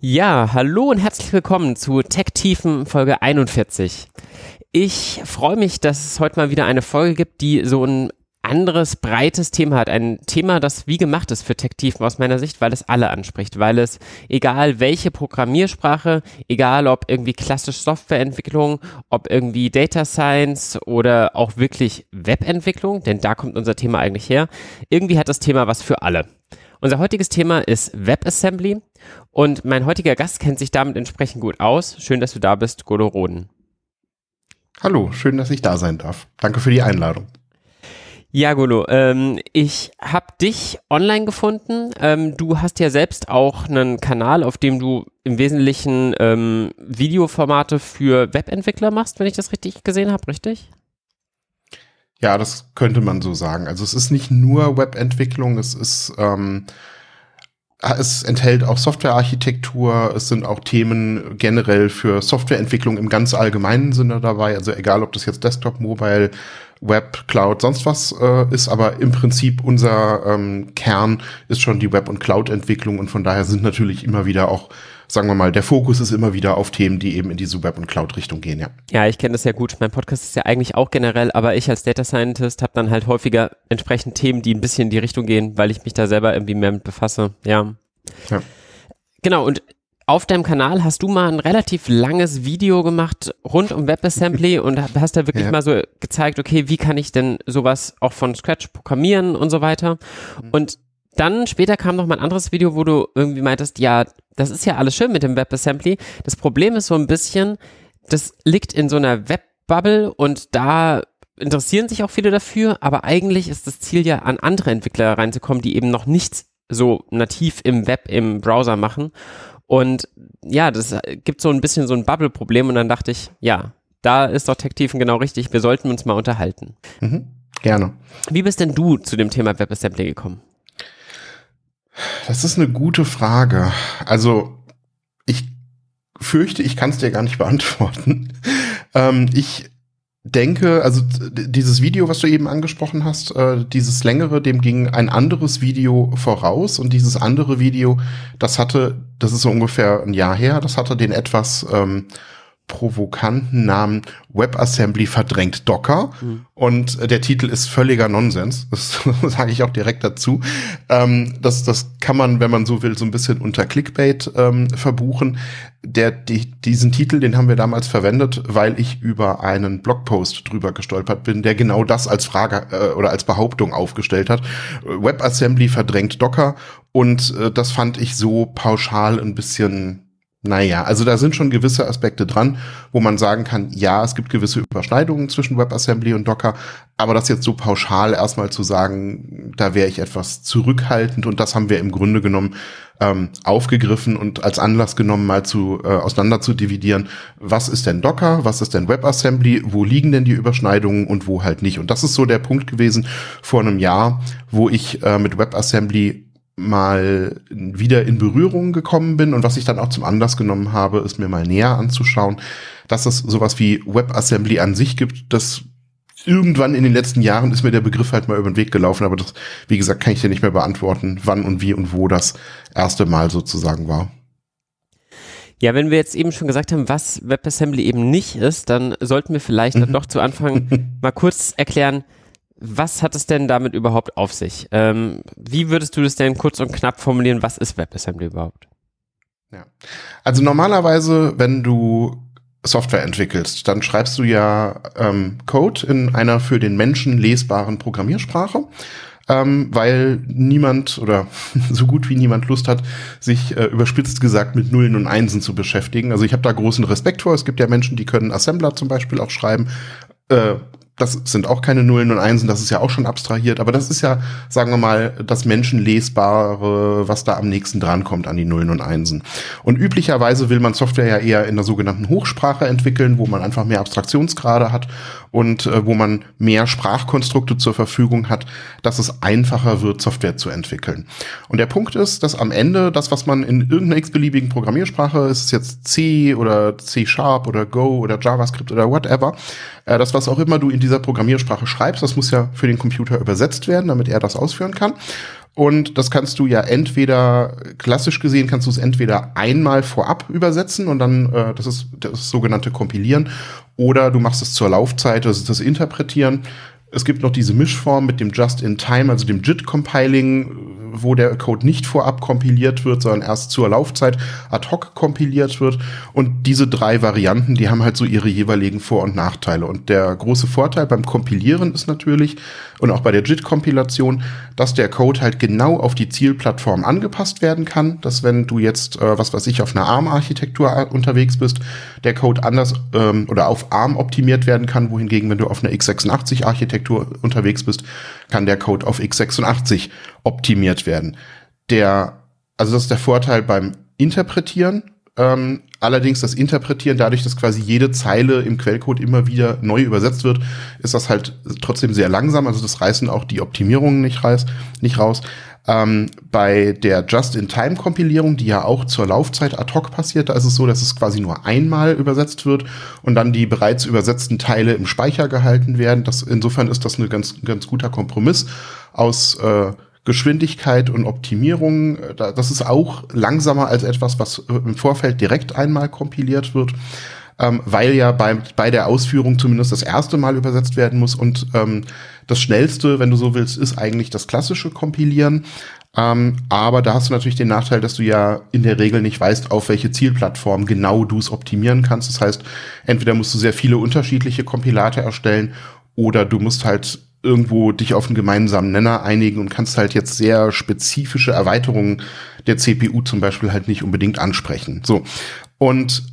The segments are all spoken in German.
Ja, hallo und herzlich willkommen zu Tech Tiefen Folge 41. Ich freue mich, dass es heute mal wieder eine Folge gibt, die so ein anderes, breites Thema hat. Ein Thema, das wie gemacht ist für Tech Tiefen aus meiner Sicht, weil es alle anspricht, weil es, egal welche Programmiersprache, egal ob irgendwie klassisch Softwareentwicklung, ob irgendwie Data Science oder auch wirklich Webentwicklung, denn da kommt unser Thema eigentlich her, irgendwie hat das Thema was für alle. Unser heutiges Thema ist WebAssembly und mein heutiger Gast kennt sich damit entsprechend gut aus. Schön, dass du da bist, Golo Roden. Hallo, schön, dass ich da sein darf. Danke für die Einladung. Ja, Golo, ähm, ich habe dich online gefunden. Ähm, du hast ja selbst auch einen Kanal, auf dem du im Wesentlichen ähm, Videoformate für Webentwickler machst, wenn ich das richtig gesehen habe, richtig? Ja, das könnte man so sagen. Also es ist nicht nur Webentwicklung, es ist ähm, es enthält auch Softwarearchitektur, es sind auch Themen generell für Softwareentwicklung im ganz allgemeinen Sinne dabei. Also egal, ob das jetzt Desktop, Mobile, Web, Cloud, sonst was äh, ist, aber im Prinzip unser ähm, Kern ist schon die Web- und Cloud-Entwicklung und von daher sind natürlich immer wieder auch sagen wir mal, der Fokus ist immer wieder auf Themen, die eben in diese Web- und Cloud-Richtung gehen, ja. Ja, ich kenne das ja gut. Mein Podcast ist ja eigentlich auch generell, aber ich als Data Scientist habe dann halt häufiger entsprechend Themen, die ein bisschen in die Richtung gehen, weil ich mich da selber irgendwie mehr mit befasse. Ja. ja. Genau, und auf deinem Kanal hast du mal ein relativ langes Video gemacht rund um WebAssembly und hast da wirklich ja. mal so gezeigt, okay, wie kann ich denn sowas auch von Scratch programmieren und so weiter. Mhm. Und dann später kam noch mal ein anderes Video, wo du irgendwie meintest, ja, das ist ja alles schön mit dem WebAssembly. Das Problem ist so ein bisschen, das liegt in so einer Webbubble und da interessieren sich auch viele dafür, aber eigentlich ist das Ziel ja, an andere Entwickler reinzukommen, die eben noch nichts so nativ im Web, im Browser machen. Und ja, das gibt so ein bisschen so ein Bubble-Problem und dann dachte ich, ja, da ist doch Tech-Tiefen genau richtig, wir sollten uns mal unterhalten. Mhm, gerne. Wie bist denn du zu dem Thema WebAssembly gekommen? Das ist eine gute Frage. Also ich fürchte, ich kann es dir gar nicht beantworten. ähm, ich denke, also dieses Video, was du eben angesprochen hast, äh, dieses längere, dem ging ein anderes Video voraus und dieses andere Video, das hatte, das ist so ungefähr ein Jahr her, das hatte den etwas ähm, provokanten Namen WebAssembly verdrängt Docker. Mhm. Und äh, der Titel ist völliger Nonsens. Das sage ich auch direkt dazu. Ähm, das, das kann man, wenn man so will, so ein bisschen unter Clickbait ähm, verbuchen. Der, die, diesen Titel, den haben wir damals verwendet, weil ich über einen Blogpost drüber gestolpert bin, der genau das als Frage äh, oder als Behauptung aufgestellt hat. WebAssembly verdrängt Docker. Und äh, das fand ich so pauschal ein bisschen naja, also da sind schon gewisse Aspekte dran, wo man sagen kann, ja, es gibt gewisse Überschneidungen zwischen WebAssembly und Docker, aber das jetzt so pauschal erstmal zu sagen, da wäre ich etwas zurückhaltend und das haben wir im Grunde genommen ähm, aufgegriffen und als Anlass genommen, mal zu äh, auseinander zu dividieren, was ist denn Docker, was ist denn WebAssembly, wo liegen denn die Überschneidungen und wo halt nicht. Und das ist so der Punkt gewesen vor einem Jahr, wo ich äh, mit WebAssembly mal wieder in Berührung gekommen bin und was ich dann auch zum Anlass genommen habe, ist mir mal näher anzuschauen, dass es sowas wie WebAssembly an sich gibt, das irgendwann in den letzten Jahren ist mir der Begriff halt mal über den Weg gelaufen, aber das, wie gesagt, kann ich dir nicht mehr beantworten, wann und wie und wo das erste Mal sozusagen war. Ja, wenn wir jetzt eben schon gesagt haben, was WebAssembly eben nicht ist, dann sollten wir vielleicht mhm. dann doch zu Anfang mal kurz erklären, was hat es denn damit überhaupt auf sich? Ähm, wie würdest du das denn kurz und knapp formulieren? Was ist WebAssembly überhaupt? Ja. Also normalerweise, wenn du Software entwickelst, dann schreibst du ja ähm, Code in einer für den Menschen lesbaren Programmiersprache, ähm, weil niemand oder so gut wie niemand Lust hat, sich äh, überspitzt gesagt mit Nullen und Einsen zu beschäftigen. Also ich habe da großen Respekt vor. Es gibt ja Menschen, die können Assembler zum Beispiel auch schreiben. Äh, das sind auch keine Nullen und Einsen, das ist ja auch schon abstrahiert, aber das ist ja, sagen wir mal, das Menschenlesbare, was da am nächsten drankommt an die Nullen und Einsen. Und üblicherweise will man Software ja eher in der sogenannten Hochsprache entwickeln, wo man einfach mehr Abstraktionsgrade hat und äh, wo man mehr Sprachkonstrukte zur Verfügung hat, dass es einfacher wird, Software zu entwickeln. Und der Punkt ist, dass am Ende das, was man in irgendeiner x-beliebigen Programmiersprache, ist es jetzt C oder C Sharp oder Go oder JavaScript oder whatever, äh, das, was auch immer du in dieser Programmiersprache schreibst, das muss ja für den Computer übersetzt werden, damit er das ausführen kann. Und das kannst du ja entweder, klassisch gesehen, kannst du es entweder einmal vorab übersetzen und dann, äh, das ist das sogenannte Kompilieren, oder du machst es zur Laufzeit, das ist das Interpretieren. Es gibt noch diese Mischform mit dem Just-in-Time, also dem JIT-Compiling, wo der Code nicht vorab kompiliert wird, sondern erst zur Laufzeit ad hoc kompiliert wird. Und diese drei Varianten, die haben halt so ihre jeweiligen Vor- und Nachteile. Und der große Vorteil beim Kompilieren ist natürlich, und auch bei der JIT-Kompilation, dass der Code halt genau auf die Zielplattform angepasst werden kann. Dass wenn du jetzt, äh, was weiß ich, auf einer ARM-Architektur unterwegs bist, der Code anders ähm, oder auf ARM optimiert werden kann, wohingegen, wenn du auf einer x86-Architektur unterwegs bist, kann der Code auf x86 optimiert werden. Der, also das ist der Vorteil beim Interpretieren. Ähm, allerdings das Interpretieren, dadurch, dass quasi jede Zeile im Quellcode immer wieder neu übersetzt wird, ist das halt trotzdem sehr langsam. Also das reißen auch die Optimierungen nicht, reiß, nicht raus. Ähm, bei der Just-in-Time-Kompilierung, die ja auch zur Laufzeit ad hoc passiert, da ist es so, dass es quasi nur einmal übersetzt wird und dann die bereits übersetzten Teile im Speicher gehalten werden. Das, insofern ist das ein ganz, ganz guter Kompromiss aus äh, Geschwindigkeit und Optimierung. Das ist auch langsamer als etwas, was im Vorfeld direkt einmal kompiliert wird ähm, weil ja bei, bei der Ausführung zumindest das erste Mal übersetzt werden muss. Und ähm, das Schnellste, wenn du so willst, ist eigentlich das klassische Kompilieren. Ähm, aber da hast du natürlich den Nachteil, dass du ja in der Regel nicht weißt, auf welche Zielplattform genau du es optimieren kannst. Das heißt, entweder musst du sehr viele unterschiedliche Kompilate erstellen oder du musst halt irgendwo dich auf einen gemeinsamen Nenner einigen und kannst halt jetzt sehr spezifische Erweiterungen der CPU zum Beispiel halt nicht unbedingt ansprechen. So. Und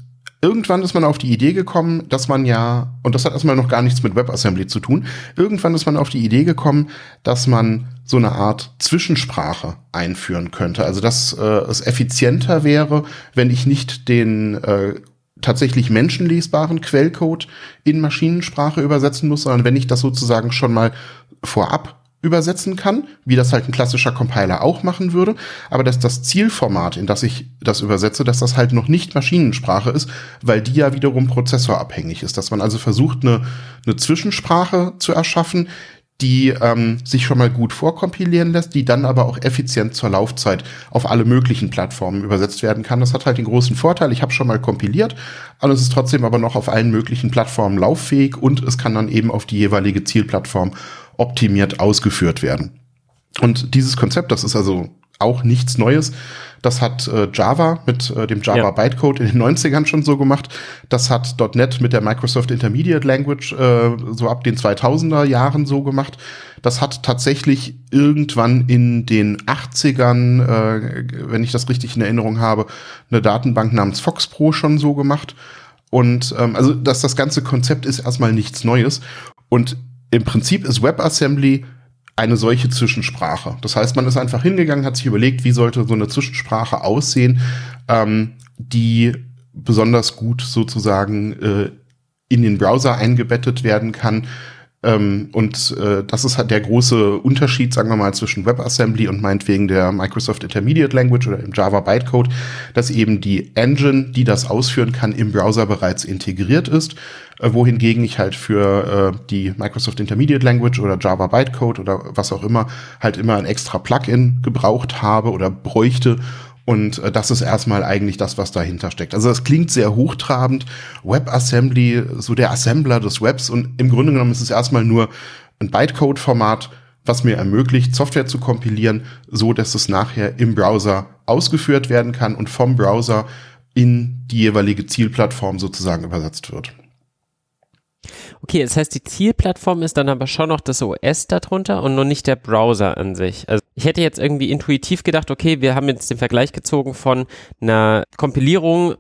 irgendwann ist man auf die Idee gekommen, dass man ja, und das hat erstmal noch gar nichts mit WebAssembly zu tun, irgendwann ist man auf die Idee gekommen, dass man so eine Art Zwischensprache einführen könnte. Also dass äh, es effizienter wäre, wenn ich nicht den äh, tatsächlich menschenlesbaren Quellcode in Maschinensprache übersetzen muss, sondern wenn ich das sozusagen schon mal vorab übersetzen kann, wie das halt ein klassischer Compiler auch machen würde, aber dass das Zielformat, in das ich das übersetze, dass das halt noch nicht Maschinensprache ist, weil die ja wiederum prozessorabhängig ist. Dass man also versucht, eine, eine Zwischensprache zu erschaffen, die ähm, sich schon mal gut vorkompilieren lässt, die dann aber auch effizient zur Laufzeit auf alle möglichen Plattformen übersetzt werden kann. Das hat halt den großen Vorteil, ich habe schon mal kompiliert, aber es ist trotzdem aber noch auf allen möglichen Plattformen lauffähig und es kann dann eben auf die jeweilige Zielplattform optimiert ausgeführt werden. Und dieses Konzept, das ist also auch nichts Neues. Das hat äh, Java mit äh, dem Java ja. Bytecode in den 90ern schon so gemacht. Das hat .NET mit der Microsoft Intermediate Language äh, so ab den 2000er Jahren so gemacht. Das hat tatsächlich irgendwann in den 80ern, äh, wenn ich das richtig in Erinnerung habe, eine Datenbank namens FoxPro schon so gemacht. Und ähm, also, dass das ganze Konzept ist erstmal nichts Neues. Und im Prinzip ist WebAssembly eine solche Zwischensprache. Das heißt, man ist einfach hingegangen, hat sich überlegt, wie sollte so eine Zwischensprache aussehen, ähm, die besonders gut sozusagen äh, in den Browser eingebettet werden kann. Ähm, und äh, das ist halt der große Unterschied, sagen wir mal, zwischen WebAssembly und meinetwegen der Microsoft Intermediate Language oder im Java Bytecode, dass eben die Engine, die das ausführen kann, im Browser bereits integriert ist äh, wohingegen ich halt für äh, die Microsoft Intermediate Language oder Java Bytecode oder was auch immer halt immer ein extra Plugin gebraucht habe oder bräuchte. Und äh, das ist erstmal eigentlich das, was dahinter steckt. Also das klingt sehr hochtrabend. WebAssembly, so der Assembler des Webs. Und im Grunde genommen ist es erstmal nur ein Bytecode-Format, was mir ermöglicht, Software zu kompilieren, so dass es nachher im Browser ausgeführt werden kann und vom Browser in die jeweilige Zielplattform sozusagen übersetzt wird. Okay, das heißt, die Zielplattform ist dann aber schon noch das OS darunter und nur nicht der Browser an sich. Also ich hätte jetzt irgendwie intuitiv gedacht, okay, wir haben jetzt den Vergleich gezogen von einer Kompilierung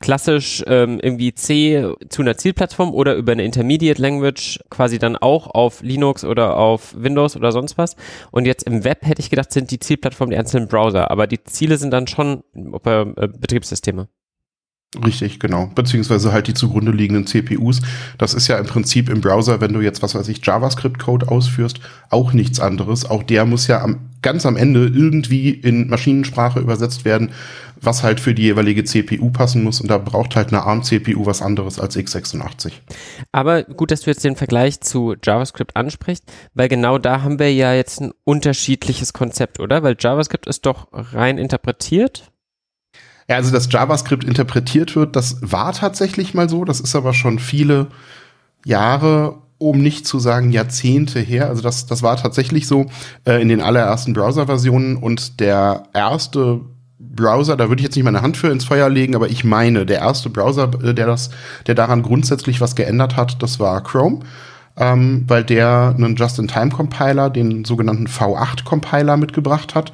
klassisch ähm, irgendwie C zu einer Zielplattform oder über eine Intermediate Language quasi dann auch auf Linux oder auf Windows oder sonst was. Und jetzt im Web hätte ich gedacht, sind die Zielplattformen die einzelnen Browser, aber die Ziele sind dann schon äh, Betriebssysteme. Richtig, genau. Beziehungsweise halt die zugrunde liegenden CPUs. Das ist ja im Prinzip im Browser, wenn du jetzt, was weiß ich, JavaScript-Code ausführst, auch nichts anderes. Auch der muss ja am, ganz am Ende irgendwie in Maschinensprache übersetzt werden, was halt für die jeweilige CPU passen muss. Und da braucht halt eine ARM-CPU was anderes als x86. Aber gut, dass du jetzt den Vergleich zu JavaScript ansprichst, weil genau da haben wir ja jetzt ein unterschiedliches Konzept, oder? Weil JavaScript ist doch rein interpretiert ja, also dass JavaScript interpretiert wird, das war tatsächlich mal so. Das ist aber schon viele Jahre, um nicht zu sagen Jahrzehnte her. Also das, das war tatsächlich so äh, in den allerersten Browser-Versionen und der erste Browser, da würde ich jetzt nicht meine Hand für ins Feuer legen, aber ich meine, der erste Browser, äh, der das, der daran grundsätzlich was geändert hat, das war Chrome. Ähm, weil der einen Just-in-Time-Compiler, den sogenannten V8-Compiler mitgebracht hat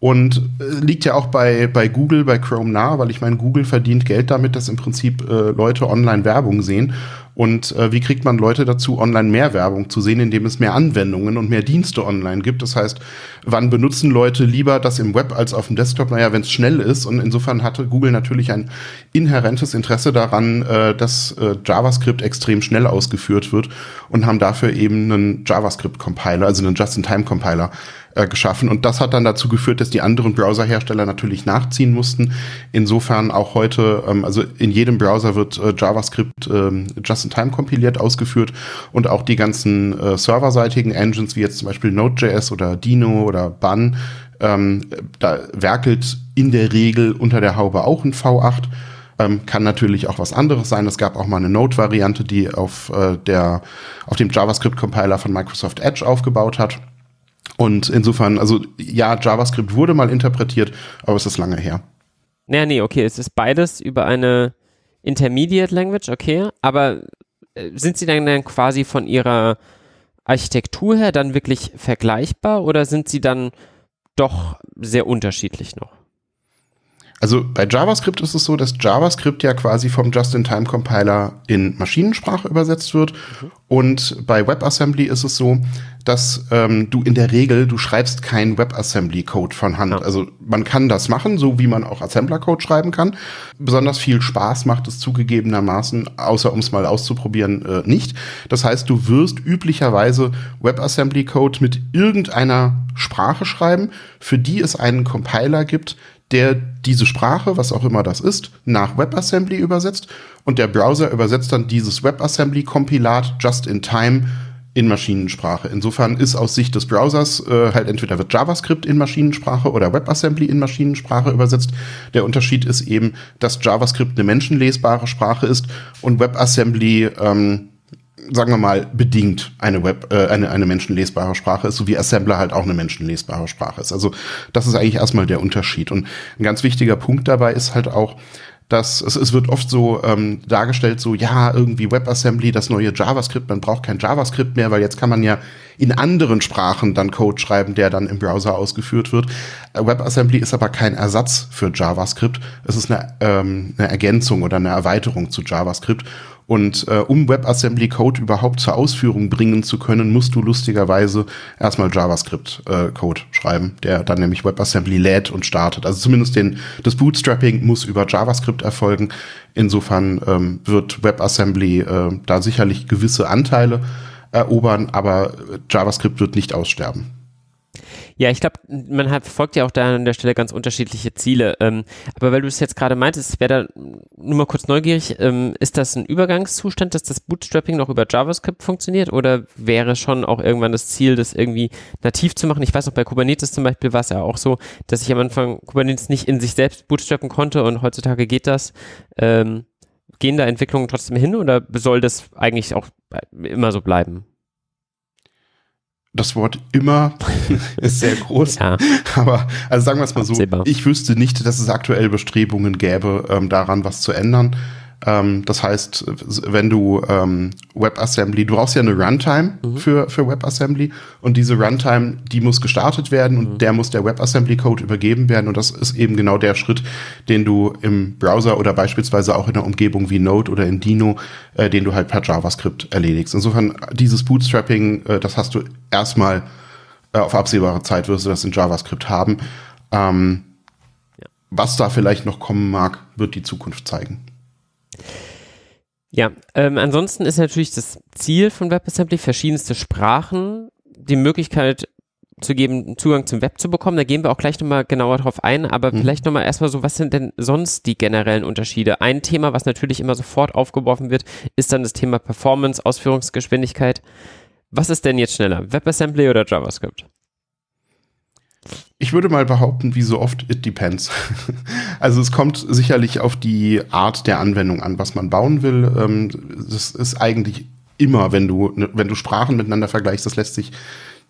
und äh, liegt ja auch bei, bei Google, bei Chrome nah, weil ich meine, Google verdient Geld damit, dass im Prinzip äh, Leute online Werbung sehen. Und äh, wie kriegt man Leute dazu, online mehr Werbung zu sehen, indem es mehr Anwendungen und mehr Dienste online gibt? Das heißt, wann benutzen Leute lieber das im Web als auf dem Desktop? Naja, wenn es schnell ist. Und insofern hatte Google natürlich ein inhärentes Interesse daran, äh, dass äh, JavaScript extrem schnell ausgeführt wird und haben dafür eben einen JavaScript-Compiler, also einen Just-in-Time-Compiler äh, geschaffen. Und das hat dann dazu geführt, dass die anderen Browserhersteller natürlich nachziehen mussten. Insofern auch heute, ähm, also in jedem Browser wird äh, JavaScript ähm, just-in-time kompiliert, ausgeführt und auch die ganzen äh, serverseitigen Engines, wie jetzt zum Beispiel Node.js oder Dino oder Bun, ähm, da werkelt in der Regel unter der Haube auch ein V8. Ähm, kann natürlich auch was anderes sein. Es gab auch mal eine Node-Variante, die auf äh, der auf dem JavaScript-Compiler von Microsoft Edge aufgebaut hat. Und insofern, also ja, JavaScript wurde mal interpretiert, aber es ist lange her. Naja, nee, okay, es ist beides über eine Intermediate Language, okay, aber äh, sind sie dann, dann quasi von ihrer Architektur her dann wirklich vergleichbar oder sind sie dann doch sehr unterschiedlich noch? Also bei JavaScript ist es so, dass JavaScript ja quasi vom Just-in-Time-Compiler in Maschinensprache übersetzt wird. Mhm. Und bei WebAssembly ist es so, dass ähm, du in der Regel, du schreibst keinen WebAssembly-Code von Hand. Ja. Also man kann das machen, so wie man auch Assembler-Code schreiben kann. Besonders viel Spaß macht es zugegebenermaßen, außer um es mal auszuprobieren, äh, nicht. Das heißt, du wirst üblicherweise WebAssembly-Code mit irgendeiner Sprache schreiben, für die es einen Compiler gibt, der diese Sprache, was auch immer das ist, nach WebAssembly übersetzt und der Browser übersetzt dann dieses WebAssembly-Kompilat just in time in Maschinensprache. Insofern ist aus Sicht des Browsers äh, halt entweder wird JavaScript in Maschinensprache oder WebAssembly in Maschinensprache übersetzt. Der Unterschied ist eben, dass JavaScript eine menschenlesbare Sprache ist und WebAssembly ähm, sagen wir mal, bedingt eine Web, äh, eine, eine menschenlesbare Sprache ist, so wie Assembler halt auch eine menschenlesbare Sprache ist. Also das ist eigentlich erstmal der Unterschied. Und ein ganz wichtiger Punkt dabei ist halt auch, dass es, es wird oft so ähm, dargestellt, so ja, irgendwie WebAssembly, das neue JavaScript, man braucht kein JavaScript mehr, weil jetzt kann man ja in anderen Sprachen dann Code schreiben, der dann im Browser ausgeführt wird. Äh, WebAssembly ist aber kein Ersatz für JavaScript. Es ist eine, ähm, eine Ergänzung oder eine Erweiterung zu JavaScript. Und äh, um WebAssembly-Code überhaupt zur Ausführung bringen zu können, musst du lustigerweise erstmal JavaScript-Code äh, schreiben, der dann nämlich WebAssembly lädt und startet. Also zumindest den, das Bootstrapping muss über JavaScript erfolgen. Insofern ähm, wird WebAssembly äh, da sicherlich gewisse Anteile erobern, aber JavaScript wird nicht aussterben. Ja, ich glaube, man hat, verfolgt ja auch da an der Stelle ganz unterschiedliche Ziele. Ähm, aber weil du es jetzt gerade meintest, wäre da nur mal kurz neugierig, ähm, ist das ein Übergangszustand, dass das Bootstrapping noch über JavaScript funktioniert oder wäre schon auch irgendwann das Ziel, das irgendwie nativ zu machen? Ich weiß noch, bei Kubernetes zum Beispiel war es ja auch so, dass ich am Anfang Kubernetes nicht in sich selbst bootstrappen konnte und heutzutage geht das. Ähm, gehen da Entwicklungen trotzdem hin oder soll das eigentlich auch immer so bleiben? Das Wort immer ist sehr groß. Ja. Aber also sagen wir es mal so, Absehbar. ich wüsste nicht, dass es aktuell Bestrebungen gäbe, ähm, daran was zu ändern. Ähm, das heißt, wenn du ähm, WebAssembly, du brauchst ja eine Runtime mhm. für, für WebAssembly und diese Runtime, die muss gestartet werden und mhm. der muss der WebAssembly-Code übergeben werden und das ist eben genau der Schritt, den du im Browser oder beispielsweise auch in einer Umgebung wie Node oder in Dino, äh, den du halt per JavaScript erledigst. Insofern dieses Bootstrapping, äh, das hast du erstmal äh, auf absehbare Zeit wirst du das in JavaScript haben. Ähm. Was da vielleicht noch kommen mag, wird die Zukunft zeigen. Ja, ähm, ansonsten ist natürlich das Ziel von WebAssembly, verschiedenste Sprachen, die Möglichkeit zu geben, Zugang zum Web zu bekommen. Da gehen wir auch gleich nochmal genauer drauf ein, aber mhm. vielleicht nochmal erstmal so, was sind denn sonst die generellen Unterschiede? Ein Thema, was natürlich immer sofort aufgeworfen wird, ist dann das Thema Performance, Ausführungsgeschwindigkeit. Was ist denn jetzt schneller, WebAssembly oder JavaScript? Ich würde mal behaupten, wie so oft, it depends. also es kommt sicherlich auf die Art der Anwendung an, was man bauen will. Ähm, das ist eigentlich immer, wenn du, ne, wenn du Sprachen miteinander vergleichst, das lässt sich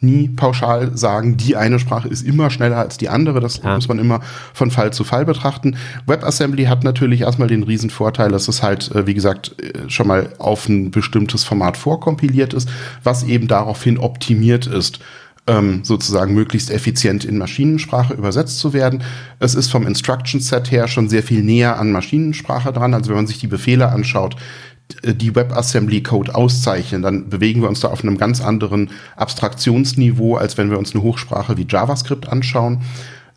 nie pauschal sagen, die eine Sprache ist immer schneller als die andere. Das ja. muss man immer von Fall zu Fall betrachten. WebAssembly hat natürlich erstmal den riesen Vorteil, dass es halt, äh, wie gesagt, äh, schon mal auf ein bestimmtes Format vorkompiliert ist, was eben daraufhin optimiert ist ähm, sozusagen möglichst effizient in Maschinensprache übersetzt zu werden. Es ist vom Instruction Set her schon sehr viel näher an Maschinensprache dran. Also wenn man sich die Befehle anschaut, die WebAssembly-Code auszeichnen, dann bewegen wir uns da auf einem ganz anderen Abstraktionsniveau, als wenn wir uns eine Hochsprache wie JavaScript anschauen.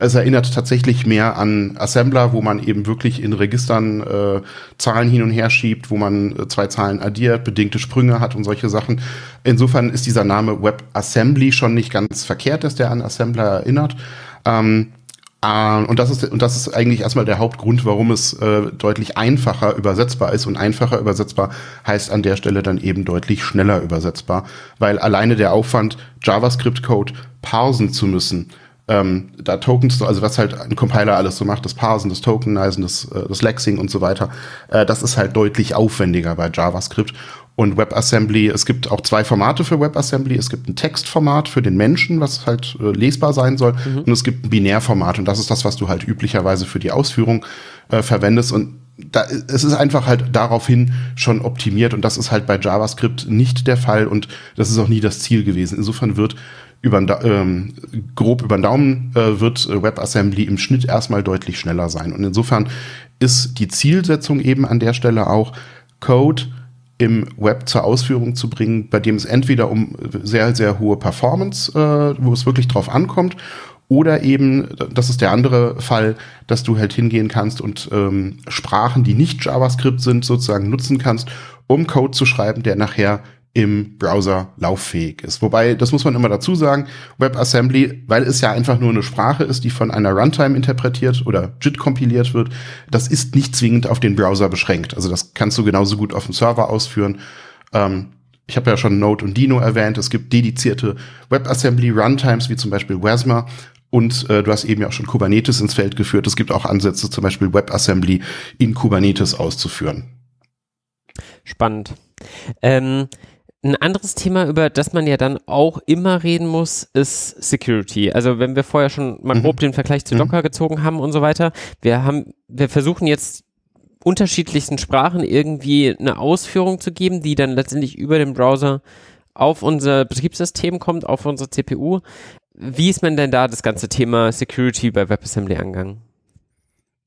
Es erinnert tatsächlich mehr an Assembler, wo man eben wirklich in Registern äh, Zahlen hin und her schiebt, wo man äh, zwei Zahlen addiert, bedingte Sprünge hat und solche Sachen. Insofern ist dieser Name WebAssembly schon nicht ganz verkehrt, dass der an Assembler erinnert. Ähm, äh, und das ist und das ist eigentlich erstmal der Hauptgrund, warum es äh, deutlich einfacher übersetzbar ist und einfacher übersetzbar heißt an der Stelle dann eben deutlich schneller übersetzbar, weil alleine der Aufwand JavaScript Code parsen zu müssen ähm, da Tokens, also was halt ein Compiler alles so macht, das Parsen, das Tokenisen, das, äh, das Lexing und so weiter, äh, das ist halt deutlich aufwendiger bei JavaScript. Und WebAssembly, es gibt auch zwei Formate für WebAssembly. Es gibt ein Textformat für den Menschen, was halt äh, lesbar sein soll. Mhm. Und es gibt ein Binärformat. Und das ist das, was du halt üblicherweise für die Ausführung äh, verwendest. Und da, es ist einfach halt daraufhin schon optimiert. Und das ist halt bei JavaScript nicht der Fall. Und das ist auch nie das Ziel gewesen. Insofern wird über ähm, grob über den Daumen äh, wird äh, WebAssembly im Schnitt erstmal deutlich schneller sein. Und insofern ist die Zielsetzung eben an der Stelle auch, Code im Web zur Ausführung zu bringen, bei dem es entweder um sehr, sehr hohe Performance, äh, wo es wirklich drauf ankommt, oder eben, das ist der andere Fall, dass du halt hingehen kannst und ähm, Sprachen, die nicht JavaScript sind, sozusagen nutzen kannst, um Code zu schreiben, der nachher im Browser lauffähig ist. Wobei, das muss man immer dazu sagen, WebAssembly, weil es ja einfach nur eine Sprache ist, die von einer Runtime interpretiert oder JIT kompiliert wird, das ist nicht zwingend auf den Browser beschränkt. Also das kannst du genauso gut auf dem Server ausführen. Ähm, ich habe ja schon Node und Dino erwähnt. Es gibt dedizierte WebAssembly Runtimes, wie zum Beispiel Wasmer. Und äh, du hast eben ja auch schon Kubernetes ins Feld geführt. Es gibt auch Ansätze, zum Beispiel WebAssembly in Kubernetes auszuführen. Spannend. Ähm ein anderes Thema, über das man ja dann auch immer reden muss, ist Security. Also wenn wir vorher schon mal mhm. grob den Vergleich zu mhm. Docker mhm. gezogen haben und so weiter, wir haben, wir versuchen jetzt unterschiedlichsten Sprachen irgendwie eine Ausführung zu geben, die dann letztendlich über den Browser auf unser Betriebssystem kommt, auf unsere CPU. Wie ist man denn da das ganze Thema Security bei WebAssembly angegangen?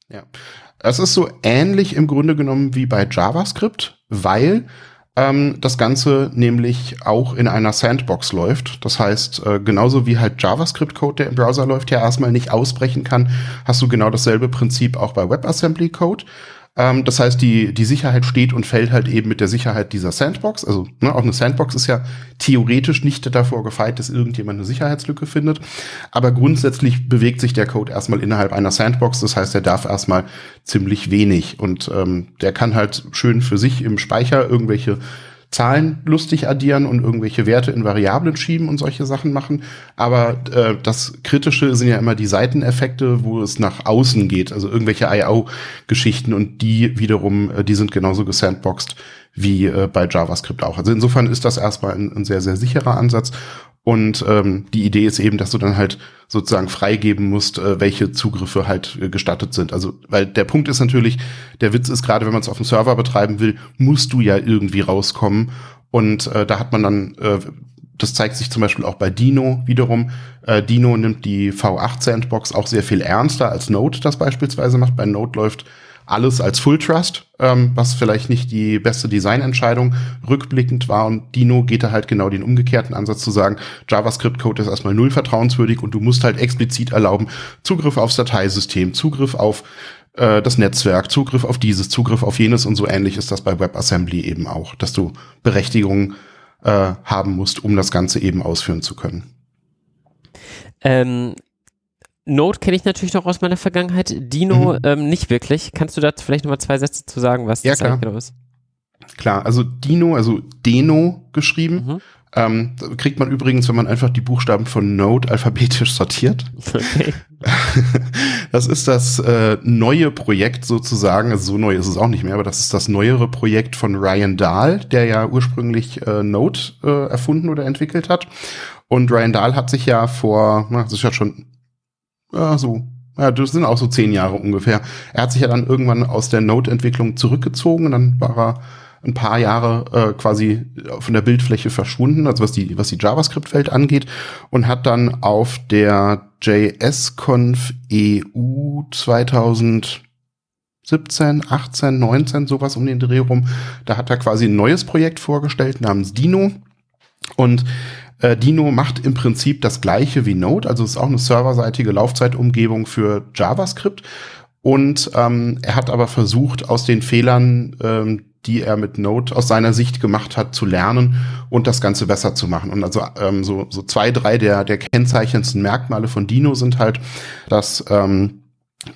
Ja, es ist so ähnlich im Grunde genommen wie bei JavaScript, weil ähm, das Ganze nämlich auch in einer Sandbox läuft. Das heißt, äh, genauso wie halt JavaScript-Code, der im Browser läuft, ja erstmal nicht ausbrechen kann, hast du genau dasselbe Prinzip auch bei WebAssembly-Code. Ähm, das heißt, die, die Sicherheit steht und fällt halt eben mit der Sicherheit dieser Sandbox. Also ne, auch eine Sandbox ist ja theoretisch nicht davor gefeit, dass irgendjemand eine Sicherheitslücke findet. Aber grundsätzlich bewegt sich der Code erstmal innerhalb einer Sandbox. Das heißt, er darf erstmal ziemlich wenig. Und ähm, der kann halt schön für sich im Speicher irgendwelche Zahlen lustig addieren und irgendwelche Werte in Variablen schieben und solche Sachen machen. Aber äh, das Kritische sind ja immer die Seiteneffekte, wo es nach außen geht, also irgendwelche IO-Geschichten und die wiederum, äh, die sind genauso gesandboxed wie äh, bei JavaScript auch. Also insofern ist das erstmal ein, ein sehr, sehr sicherer Ansatz. Und ähm, die Idee ist eben, dass du dann halt sozusagen freigeben musst, äh, welche Zugriffe halt äh, gestattet sind. Also, weil der Punkt ist natürlich, der Witz ist gerade, wenn man es auf dem Server betreiben will, musst du ja irgendwie rauskommen. Und äh, da hat man dann, äh, das zeigt sich zum Beispiel auch bei Dino wiederum. Äh, Dino nimmt die V8 Sandbox auch sehr viel ernster als Node das beispielsweise macht. Bei Node läuft alles als Full Trust, ähm, was vielleicht nicht die beste Designentscheidung rückblickend war. Und Dino geht da halt genau den umgekehrten Ansatz zu sagen, JavaScript-Code ist erstmal null vertrauenswürdig und du musst halt explizit erlauben, Zugriff aufs Dateisystem, Zugriff auf äh, das Netzwerk, Zugriff auf dieses, Zugriff auf jenes und so ähnlich ist das bei WebAssembly eben auch, dass du Berechtigung äh, haben musst, um das Ganze eben ausführen zu können. Ähm, Node kenne ich natürlich noch aus meiner Vergangenheit, Dino mhm. ähm, nicht wirklich. Kannst du dazu vielleicht nochmal zwei Sätze zu sagen, was ja, das klar. genau ist? Klar, also Dino, also Deno geschrieben. Mhm. Ähm, kriegt man übrigens, wenn man einfach die Buchstaben von Node alphabetisch sortiert. Okay. Das ist das äh, neue Projekt sozusagen, also so neu ist es auch nicht mehr, aber das ist das neuere Projekt von Ryan Dahl, der ja ursprünglich äh, Node äh, erfunden oder entwickelt hat. Und Ryan Dahl hat sich ja vor, na, das ist ja schon ja, so. Ja, das sind auch so zehn Jahre ungefähr. Er hat sich ja dann irgendwann aus der Node-Entwicklung zurückgezogen dann war er ein paar Jahre äh, quasi von der Bildfläche verschwunden, also was die, was die JavaScript-Welt angeht, und hat dann auf der JS-Conf EU 2017, 18, 19, sowas um den Dreh rum, da hat er quasi ein neues Projekt vorgestellt namens Dino. Und äh, Dino macht im Prinzip das gleiche wie Node, also ist auch eine serverseitige Laufzeitumgebung für JavaScript. Und ähm, er hat aber versucht, aus den Fehlern, ähm, die er mit Node aus seiner Sicht gemacht hat, zu lernen und das Ganze besser zu machen. Und also ähm, so, so zwei, drei der, der kennzeichendsten Merkmale von Dino sind halt, dass ähm,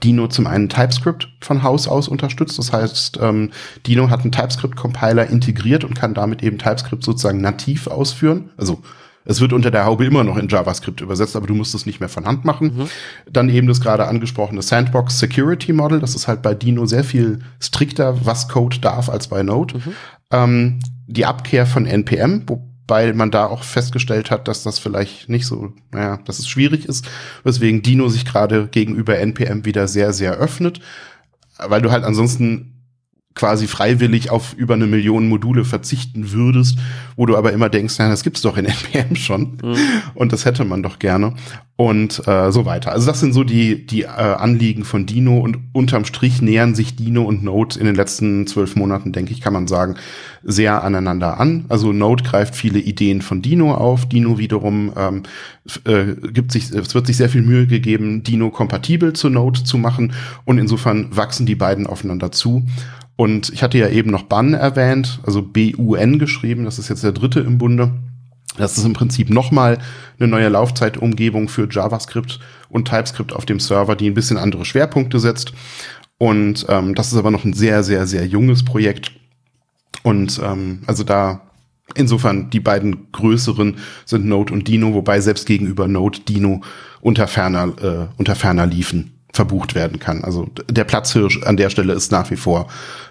Dino zum einen TypeScript von Haus aus unterstützt. Das heißt, ähm, Dino hat einen TypeScript-Compiler integriert und kann damit eben TypeScript sozusagen nativ ausführen. Also es wird unter der Haube immer noch in JavaScript übersetzt, aber du musst es nicht mehr von Hand machen. Mhm. Dann eben das gerade angesprochene Sandbox Security Model. Das ist halt bei Dino sehr viel strikter, was Code darf, als bei Node. Mhm. Ähm, die Abkehr von NPM, wobei man da auch festgestellt hat, dass das vielleicht nicht so, naja, dass es schwierig ist, weswegen Dino sich gerade gegenüber NPM wieder sehr, sehr öffnet, weil du halt ansonsten quasi freiwillig auf über eine Million Module verzichten würdest, wo du aber immer denkst, ja, das gibt's doch in NPM schon mhm. und das hätte man doch gerne und äh, so weiter. Also das sind so die die äh, Anliegen von Dino und unterm Strich nähern sich Dino und Node in den letzten zwölf Monaten, denke ich, kann man sagen, sehr aneinander an. Also Node greift viele Ideen von Dino auf, Dino wiederum ähm, äh, gibt sich, es wird sich sehr viel Mühe gegeben, Dino kompatibel zu Node zu machen und insofern wachsen die beiden aufeinander zu. Und ich hatte ja eben noch Bun erwähnt, also B-U-N geschrieben, das ist jetzt der dritte im Bunde. Das ist im Prinzip nochmal eine neue Laufzeitumgebung für JavaScript und TypeScript auf dem Server, die ein bisschen andere Schwerpunkte setzt. Und ähm, das ist aber noch ein sehr, sehr, sehr junges Projekt. Und ähm, also da insofern die beiden größeren sind Node und Dino, wobei selbst gegenüber Node Dino unter ferner, äh, unter ferner liefen verbucht werden kann. Also der Platzhirsch an der Stelle ist nach wie vor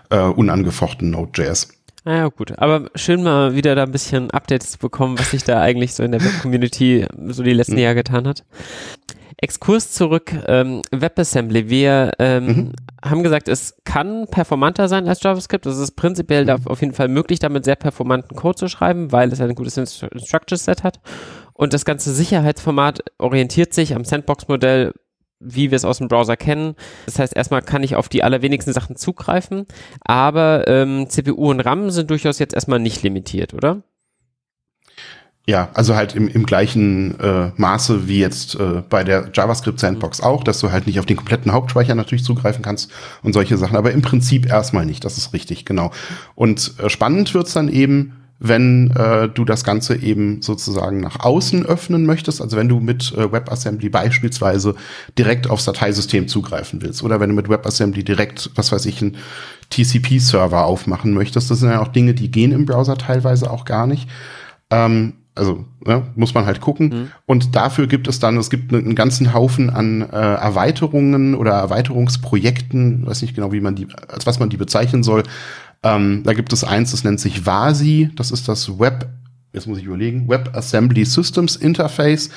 äh, unangefochten Node.js. Naja, gut. Aber schön mal wieder da ein bisschen Updates zu bekommen, was sich da eigentlich so in der Web-Community so die letzten mhm. Jahre getan hat. Exkurs zurück, ähm, WebAssembly. Wir ähm, mhm. haben gesagt, es kann performanter sein als JavaScript. Es ist prinzipiell mhm. auf jeden Fall möglich, damit sehr performanten Code zu schreiben, weil es ein gutes Instruction-Set hat. Und das ganze Sicherheitsformat orientiert sich am Sandbox-Modell wie wir es aus dem Browser kennen. Das heißt, erstmal kann ich auf die allerwenigsten Sachen zugreifen, aber ähm, CPU und RAM sind durchaus jetzt erstmal nicht limitiert, oder? Ja, also halt im, im gleichen äh, Maße wie jetzt äh, bei der JavaScript Sandbox mhm. auch, dass du halt nicht auf den kompletten Hauptspeicher natürlich zugreifen kannst und solche Sachen, aber im Prinzip erstmal nicht, das ist richtig, genau. Und äh, spannend wird's dann eben, wenn äh, du das Ganze eben sozusagen nach außen öffnen möchtest, also wenn du mit äh, WebAssembly beispielsweise direkt aufs Dateisystem zugreifen willst oder wenn du mit WebAssembly direkt, was weiß ich, einen TCP-Server aufmachen möchtest, das sind ja auch Dinge, die gehen im Browser teilweise auch gar nicht. Ähm, also ja, muss man halt gucken. Mhm. Und dafür gibt es dann, es gibt einen ganzen Haufen an äh, Erweiterungen oder Erweiterungsprojekten, weiß nicht genau, wie man die, als was man die bezeichnen soll, ähm, da gibt es eins, das nennt sich VASI, das ist das Web jetzt muss ich überlegen, WebAssembly Systems Interface.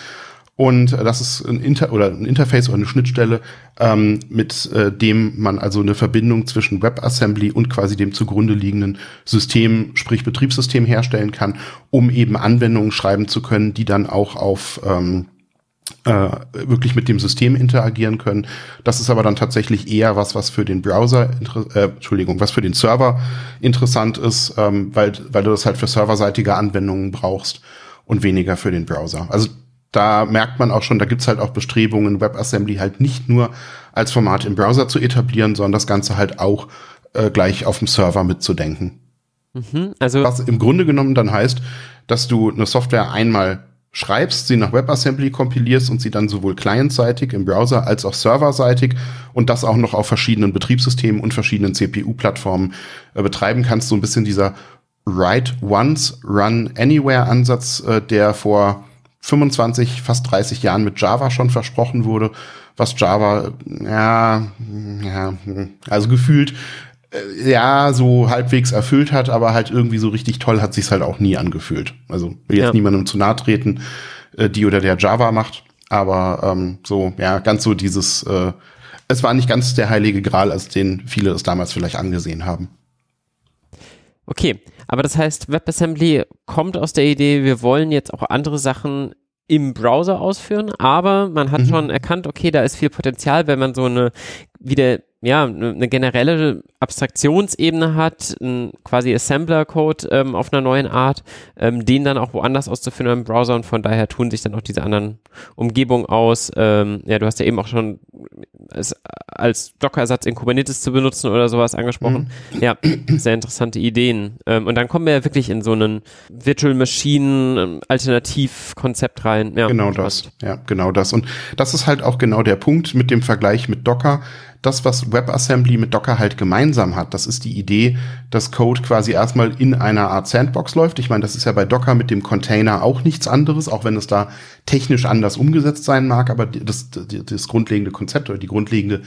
Und das ist ein Inter oder ein Interface oder eine Schnittstelle, ähm, mit äh, dem man also eine Verbindung zwischen WebAssembly und quasi dem zugrunde liegenden System, sprich Betriebssystem herstellen kann, um eben Anwendungen schreiben zu können, die dann auch auf ähm, äh, wirklich mit dem System interagieren können. Das ist aber dann tatsächlich eher was, was für den Browser, äh, Entschuldigung, was für den Server interessant ist, ähm, weil, weil du das halt für serverseitige Anwendungen brauchst und weniger für den Browser. Also da merkt man auch schon, da gibt's halt auch Bestrebungen, WebAssembly halt nicht nur als Format im Browser zu etablieren, sondern das Ganze halt auch äh, gleich auf dem Server mitzudenken. Mhm, also Was im Grunde genommen dann heißt, dass du eine Software einmal schreibst, sie nach WebAssembly kompilierst und sie dann sowohl clientseitig im Browser als auch serverseitig und das auch noch auf verschiedenen Betriebssystemen und verschiedenen CPU-Plattformen äh, betreiben kannst. So ein bisschen dieser Write Once, Run Anywhere Ansatz, äh, der vor 25, fast 30 Jahren mit Java schon versprochen wurde, was Java, ja, ja, also gefühlt äh, ja, so halbwegs erfüllt hat, aber halt irgendwie so richtig toll hat sich's halt auch nie angefühlt. Also will jetzt ja. niemandem zu nahe treten, äh, die oder der Java macht, aber ähm, so, ja, ganz so dieses, äh, es war nicht ganz der heilige Gral, als den viele es damals vielleicht angesehen haben. Okay, aber das heißt, WebAssembly kommt aus der Idee, wir wollen jetzt auch andere Sachen im Browser ausführen, aber man hat mhm. schon erkannt, okay, da ist viel Potenzial, wenn man so eine wieder ja, eine generelle Abstraktionsebene hat, ein quasi Assembler-Code ähm, auf einer neuen Art, ähm, den dann auch woanders auszuführen im Browser und von daher tun sich dann auch diese anderen Umgebungen aus. Ähm, ja, du hast ja eben auch schon es als Docker-Ersatz in Kubernetes zu benutzen oder sowas angesprochen. Mhm. Ja, sehr interessante Ideen. Ähm, und dann kommen wir ja wirklich in so einen Virtual Machine Alternativ-Konzept rein. Ja, genau das. Ja, genau das. Und das ist halt auch genau der Punkt mit dem Vergleich mit Docker das, was WebAssembly mit Docker halt gemeinsam hat, das ist die Idee, dass Code quasi erstmal in einer Art Sandbox läuft. Ich meine, das ist ja bei Docker mit dem Container auch nichts anderes, auch wenn es da technisch anders umgesetzt sein mag, aber das, das, das grundlegende Konzept oder die grundlegende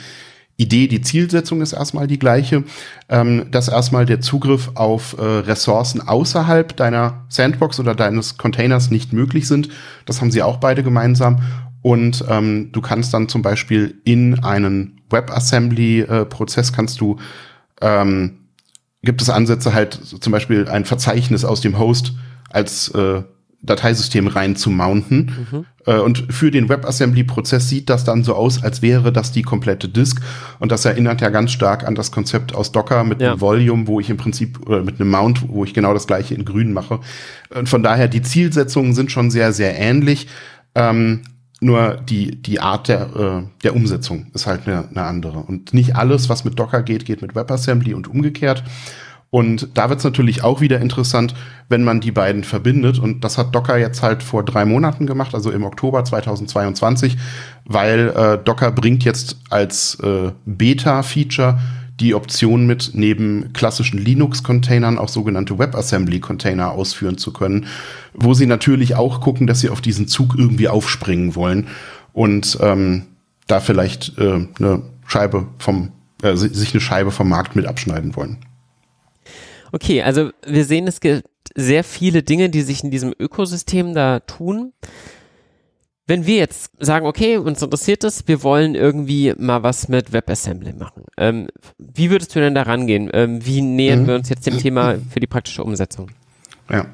Idee, die Zielsetzung ist erstmal die gleiche, ähm, dass erstmal der Zugriff auf äh, Ressourcen außerhalb deiner Sandbox oder deines Containers nicht möglich sind. Das haben sie auch beide gemeinsam. Und ähm, du kannst dann zum Beispiel in einen WebAssembly-Prozess äh, kannst du ähm, gibt es Ansätze halt zum Beispiel ein Verzeichnis aus dem Host als äh, Dateisystem rein zu mounten. Mhm. Äh, und für den WebAssembly-Prozess sieht das dann so aus, als wäre das die komplette Disk. Und das erinnert ja ganz stark an das Konzept aus Docker mit ja. einem Volume, wo ich im Prinzip, oder mit einem Mount, wo ich genau das gleiche in grün mache. Und von daher, die Zielsetzungen sind schon sehr, sehr ähnlich. Ähm, nur die, die Art der, äh, der Umsetzung ist halt eine, eine andere. Und nicht alles, was mit Docker geht, geht mit WebAssembly und umgekehrt. Und da wird es natürlich auch wieder interessant, wenn man die beiden verbindet. Und das hat Docker jetzt halt vor drei Monaten gemacht, also im Oktober 2022, weil äh, Docker bringt jetzt als äh, Beta-Feature die Option mit, neben klassischen Linux-Containern auch sogenannte WebAssembly-Container ausführen zu können, wo sie natürlich auch gucken, dass sie auf diesen Zug irgendwie aufspringen wollen und ähm, da vielleicht äh, eine Scheibe vom, äh, sich eine Scheibe vom Markt mit abschneiden wollen. Okay, also wir sehen, es gibt sehr viele Dinge, die sich in diesem Ökosystem da tun wenn wir jetzt sagen, okay, uns interessiert es, wir wollen irgendwie mal was mit WebAssembly machen, ähm, wie würdest du denn da rangehen? Ähm, wie nähern mhm. wir uns jetzt dem Thema für die praktische Umsetzung? Ja,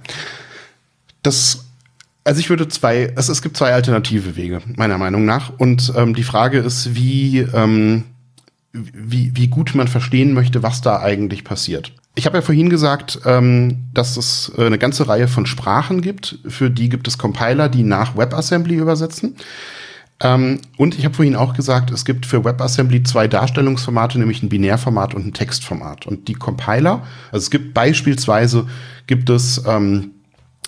das, also ich würde zwei, also es gibt zwei alternative Wege, meiner Meinung nach. Und ähm, die Frage ist, wie, ähm, wie, wie gut man verstehen möchte, was da eigentlich passiert. Ich habe ja vorhin gesagt, ähm, dass es äh, eine ganze Reihe von Sprachen gibt. Für die gibt es Compiler, die nach WebAssembly übersetzen. Ähm, und ich habe vorhin auch gesagt, es gibt für WebAssembly zwei Darstellungsformate, nämlich ein Binärformat und ein Textformat. Und die Compiler, also es gibt beispielsweise gibt es ähm,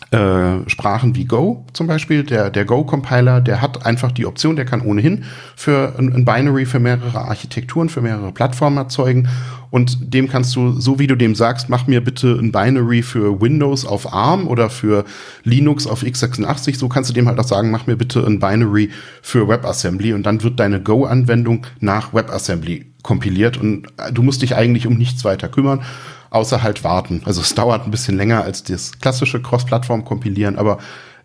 äh, Sprachen wie Go zum Beispiel, der, der Go-Compiler, der hat einfach die Option, der kann ohnehin für ein, ein, Binary für mehrere Architekturen, für mehrere Plattformen erzeugen. Und dem kannst du, so wie du dem sagst, mach mir bitte ein Binary für Windows auf ARM oder für Linux auf x86, so kannst du dem halt auch sagen, mach mir bitte ein Binary für WebAssembly. Und dann wird deine Go-Anwendung nach WebAssembly kompiliert. Und du musst dich eigentlich um nichts weiter kümmern außer halt warten. Also es dauert ein bisschen länger als das klassische Cross-Plattform-Kompilieren, aber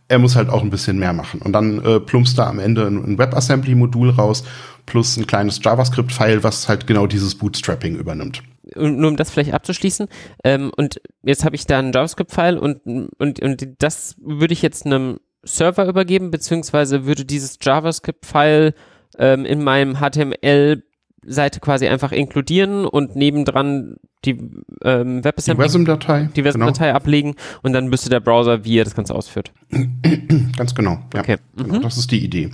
er muss halt auch ein bisschen mehr machen. Und dann äh, plumpst da am Ende ein, ein WebAssembly-Modul raus, plus ein kleines JavaScript-File, was halt genau dieses Bootstrapping übernimmt. Und nur um das vielleicht abzuschließen, ähm, und jetzt habe ich da ein JavaScript-File und, und, und das würde ich jetzt einem Server übergeben, beziehungsweise würde dieses JavaScript-File ähm, in meinem HTML Seite quasi einfach inkludieren und nebendran die ähm, WebAssembly, die datei die WASM-Datei genau. ablegen und dann müsste der Browser, wie er das Ganze ausführt. Ganz genau, ja. Okay. Genau, mhm. Das ist die Idee.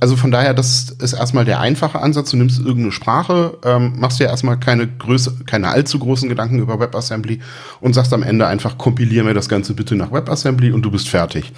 Also von daher, das ist erstmal der einfache Ansatz. Du nimmst irgendeine Sprache, ähm, machst dir erstmal keine Größe, keine allzu großen Gedanken über WebAssembly und sagst am Ende einfach, kompilier mir das Ganze bitte nach WebAssembly und du bist fertig.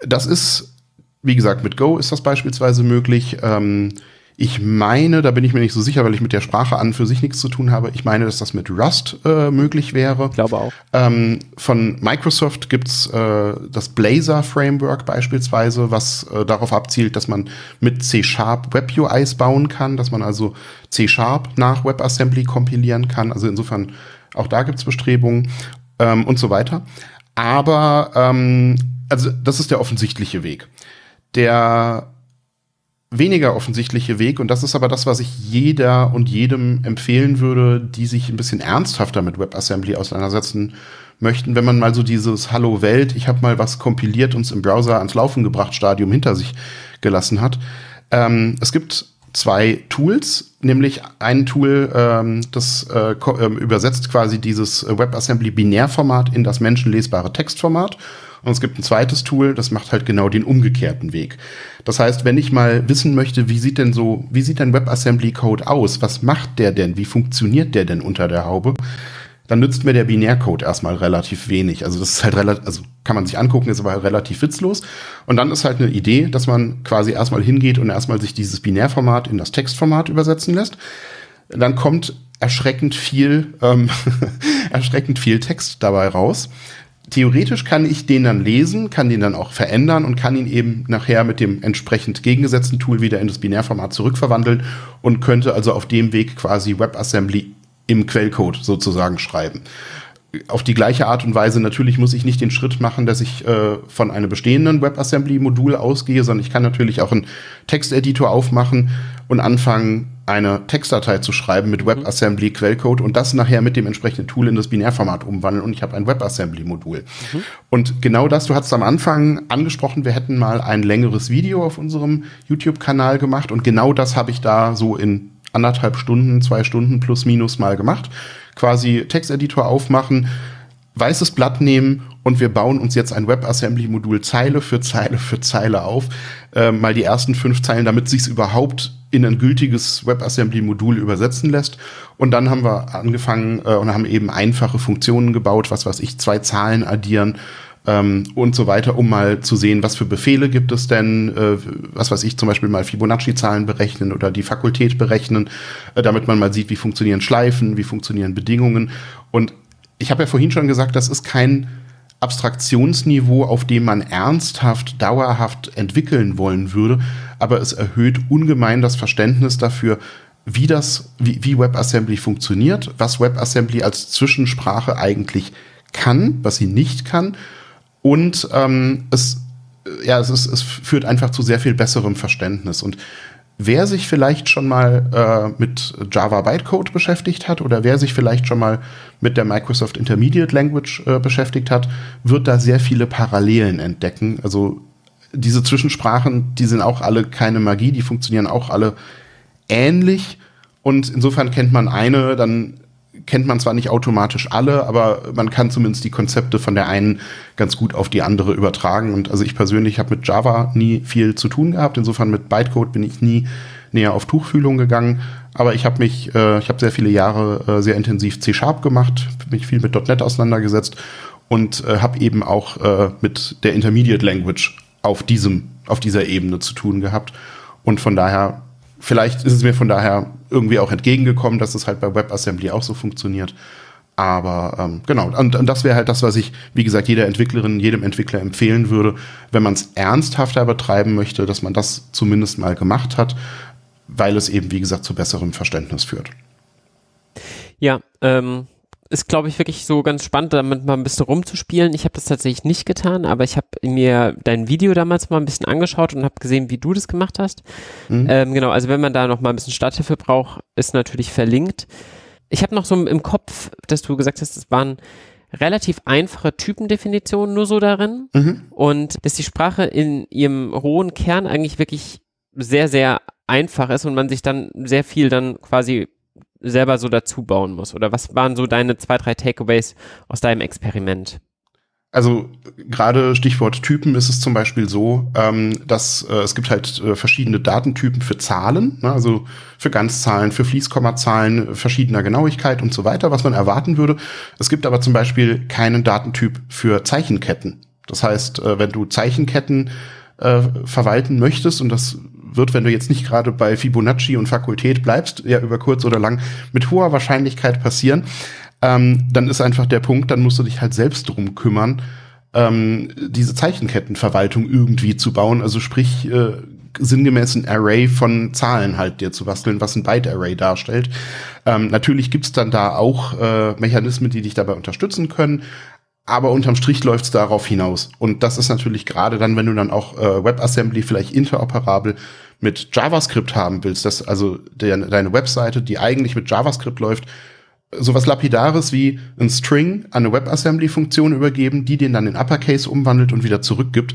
Das ist, wie gesagt, mit Go ist das beispielsweise möglich. Ähm, ich meine, da bin ich mir nicht so sicher, weil ich mit der Sprache an für sich nichts zu tun habe. Ich meine, dass das mit Rust äh, möglich wäre. Ich glaube auch. Ähm, von Microsoft gibt's äh, das Blazor Framework beispielsweise, was äh, darauf abzielt, dass man mit C-Sharp Web-UIs bauen kann, dass man also C-Sharp nach WebAssembly kompilieren kann. Also insofern, auch da gibt's Bestrebungen ähm, und so weiter. Aber ähm, also das ist der offensichtliche Weg. Der weniger offensichtliche Weg, und das ist aber das, was ich jeder und jedem empfehlen würde, die sich ein bisschen ernsthafter mit WebAssembly auseinandersetzen möchten, wenn man mal so dieses Hallo Welt, ich habe mal was kompiliert und im Browser ans Laufen gebracht Stadium hinter sich gelassen hat. Ähm, es gibt zwei Tools, nämlich ein Tool, ähm, das äh, äh, übersetzt quasi dieses WebAssembly Binärformat in das menschenlesbare Textformat und es gibt ein zweites Tool, das macht halt genau den umgekehrten Weg. Das heißt, wenn ich mal wissen möchte, wie sieht denn so, wie sieht denn WebAssembly Code aus? Was macht der denn? Wie funktioniert der denn unter der Haube? Dann nützt mir der Binärcode erstmal relativ wenig. Also das ist halt relativ, also kann man sich angucken, ist aber relativ witzlos. Und dann ist halt eine Idee, dass man quasi erstmal hingeht und erstmal sich dieses Binärformat in das Textformat übersetzen lässt. Dann kommt erschreckend viel, ähm, erschreckend viel Text dabei raus theoretisch kann ich den dann lesen, kann den dann auch verändern und kann ihn eben nachher mit dem entsprechend gegengesetzten Tool wieder in das Binärformat zurückverwandeln und könnte also auf dem Weg quasi WebAssembly im Quellcode sozusagen schreiben. Auf die gleiche Art und Weise natürlich muss ich nicht den Schritt machen, dass ich äh, von einem bestehenden WebAssembly-Modul ausgehe, sondern ich kann natürlich auch einen Texteditor aufmachen und anfangen, eine Textdatei zu schreiben mit WebAssembly Quellcode und das nachher mit dem entsprechenden Tool in das Binärformat umwandeln und ich habe ein WebAssembly-Modul. Mhm. Und genau das, du hast am Anfang angesprochen, wir hätten mal ein längeres Video auf unserem YouTube-Kanal gemacht und genau das habe ich da so in anderthalb Stunden, zwei Stunden plus minus mal gemacht. Quasi Texteditor aufmachen, weißes Blatt nehmen und wir bauen uns jetzt ein WebAssembly-Modul Zeile für Zeile für Zeile auf. Äh, mal die ersten fünf Zeilen, damit sich überhaupt in ein gültiges WebAssembly-Modul übersetzen lässt. Und dann haben wir angefangen äh, und haben eben einfache Funktionen gebaut, was weiß ich, zwei Zahlen addieren ähm, und so weiter, um mal zu sehen, was für Befehle gibt es denn, äh, was weiß ich, zum Beispiel mal Fibonacci-Zahlen berechnen oder die Fakultät berechnen, äh, damit man mal sieht, wie funktionieren Schleifen, wie funktionieren Bedingungen. Und ich habe ja vorhin schon gesagt, das ist kein Abstraktionsniveau, auf dem man ernsthaft, dauerhaft entwickeln wollen würde, aber es erhöht ungemein das Verständnis dafür, wie das, wie, wie WebAssembly funktioniert, was WebAssembly als Zwischensprache eigentlich kann, was sie nicht kann. Und ähm, es, ja, es, ist, es führt einfach zu sehr viel besserem Verständnis. Und wer sich vielleicht schon mal äh, mit Java Bytecode beschäftigt hat oder wer sich vielleicht schon mal mit der Microsoft Intermediate Language äh, beschäftigt hat, wird da sehr viele Parallelen entdecken. Also diese Zwischensprachen, die sind auch alle keine Magie, die funktionieren auch alle ähnlich. Und insofern kennt man eine, dann kennt man zwar nicht automatisch alle, aber man kann zumindest die Konzepte von der einen ganz gut auf die andere übertragen. Und also ich persönlich habe mit Java nie viel zu tun gehabt. Insofern mit Bytecode bin ich nie näher auf Tuchfühlung gegangen. Aber ich habe mich, äh, ich habe sehr viele Jahre äh, sehr intensiv C-Sharp gemacht, mich viel mit .NET auseinandergesetzt und äh, habe eben auch äh, mit der Intermediate Language auf diesem, auf dieser Ebene zu tun gehabt. Und von daher Vielleicht ist es mir von daher irgendwie auch entgegengekommen, dass es halt bei WebAssembly auch so funktioniert. Aber ähm, genau, und, und das wäre halt das, was ich, wie gesagt, jeder Entwicklerin, jedem Entwickler empfehlen würde, wenn man es ernsthafter betreiben möchte, dass man das zumindest mal gemacht hat, weil es eben, wie gesagt, zu besserem Verständnis führt. Ja, ähm, ist, glaube ich, wirklich so ganz spannend, damit mal ein bisschen rumzuspielen. Ich habe das tatsächlich nicht getan, aber ich habe mir dein Video damals mal ein bisschen angeschaut und habe gesehen, wie du das gemacht hast. Mhm. Ähm, genau, also wenn man da noch mal ein bisschen Starthilfe braucht, ist natürlich verlinkt. Ich habe noch so im Kopf, dass du gesagt hast, es waren relativ einfache Typendefinitionen nur so darin mhm. und dass die Sprache in ihrem rohen Kern eigentlich wirklich sehr, sehr einfach ist und man sich dann sehr viel dann quasi selber so dazu bauen muss? Oder was waren so deine zwei, drei Takeaways aus deinem Experiment? Also gerade Stichwort Typen ist es zum Beispiel so, ähm, dass äh, es gibt halt äh, verschiedene Datentypen für Zahlen, ne, also für Ganzzahlen, für Fließkommazahlen verschiedener Genauigkeit und so weiter, was man erwarten würde. Es gibt aber zum Beispiel keinen Datentyp für Zeichenketten. Das heißt, äh, wenn du Zeichenketten äh, verwalten möchtest, und das wird, wenn du jetzt nicht gerade bei Fibonacci und Fakultät bleibst, ja über kurz oder lang mit hoher Wahrscheinlichkeit passieren, ähm, dann ist einfach der Punkt, dann musst du dich halt selbst drum kümmern, ähm, diese Zeichenkettenverwaltung irgendwie zu bauen. Also sprich, äh, sinngemäß ein Array von Zahlen halt dir zu basteln, was ein Byte-Array darstellt. Ähm, natürlich gibt's dann da auch äh, Mechanismen, die dich dabei unterstützen können, aber unterm Strich läuft's darauf hinaus. Und das ist natürlich gerade dann, wenn du dann auch äh, WebAssembly vielleicht interoperabel mit JavaScript haben willst, dass also der, deine Webseite, die eigentlich mit JavaScript läuft, sowas Lapidares wie ein String an eine WebAssembly-Funktion übergeben, die den dann in Uppercase umwandelt und wieder zurückgibt,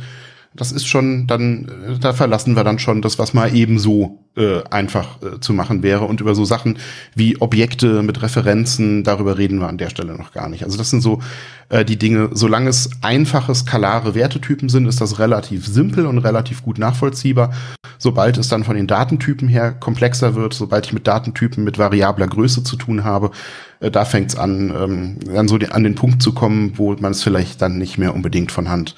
das ist schon dann, äh, da verlassen wir dann schon das, was mal ebenso äh, einfach äh, zu machen wäre. Und über so Sachen wie Objekte mit Referenzen, darüber reden wir an der Stelle noch gar nicht. Also das sind so äh, die Dinge, solange es einfache, skalare Wertetypen sind, ist das relativ simpel und relativ gut nachvollziehbar. Sobald es dann von den Datentypen her komplexer wird, sobald ich mit Datentypen mit variabler Größe zu tun habe, äh, da fängt es an, ähm, dann so die, an den Punkt zu kommen, wo man es vielleicht dann nicht mehr unbedingt von Hand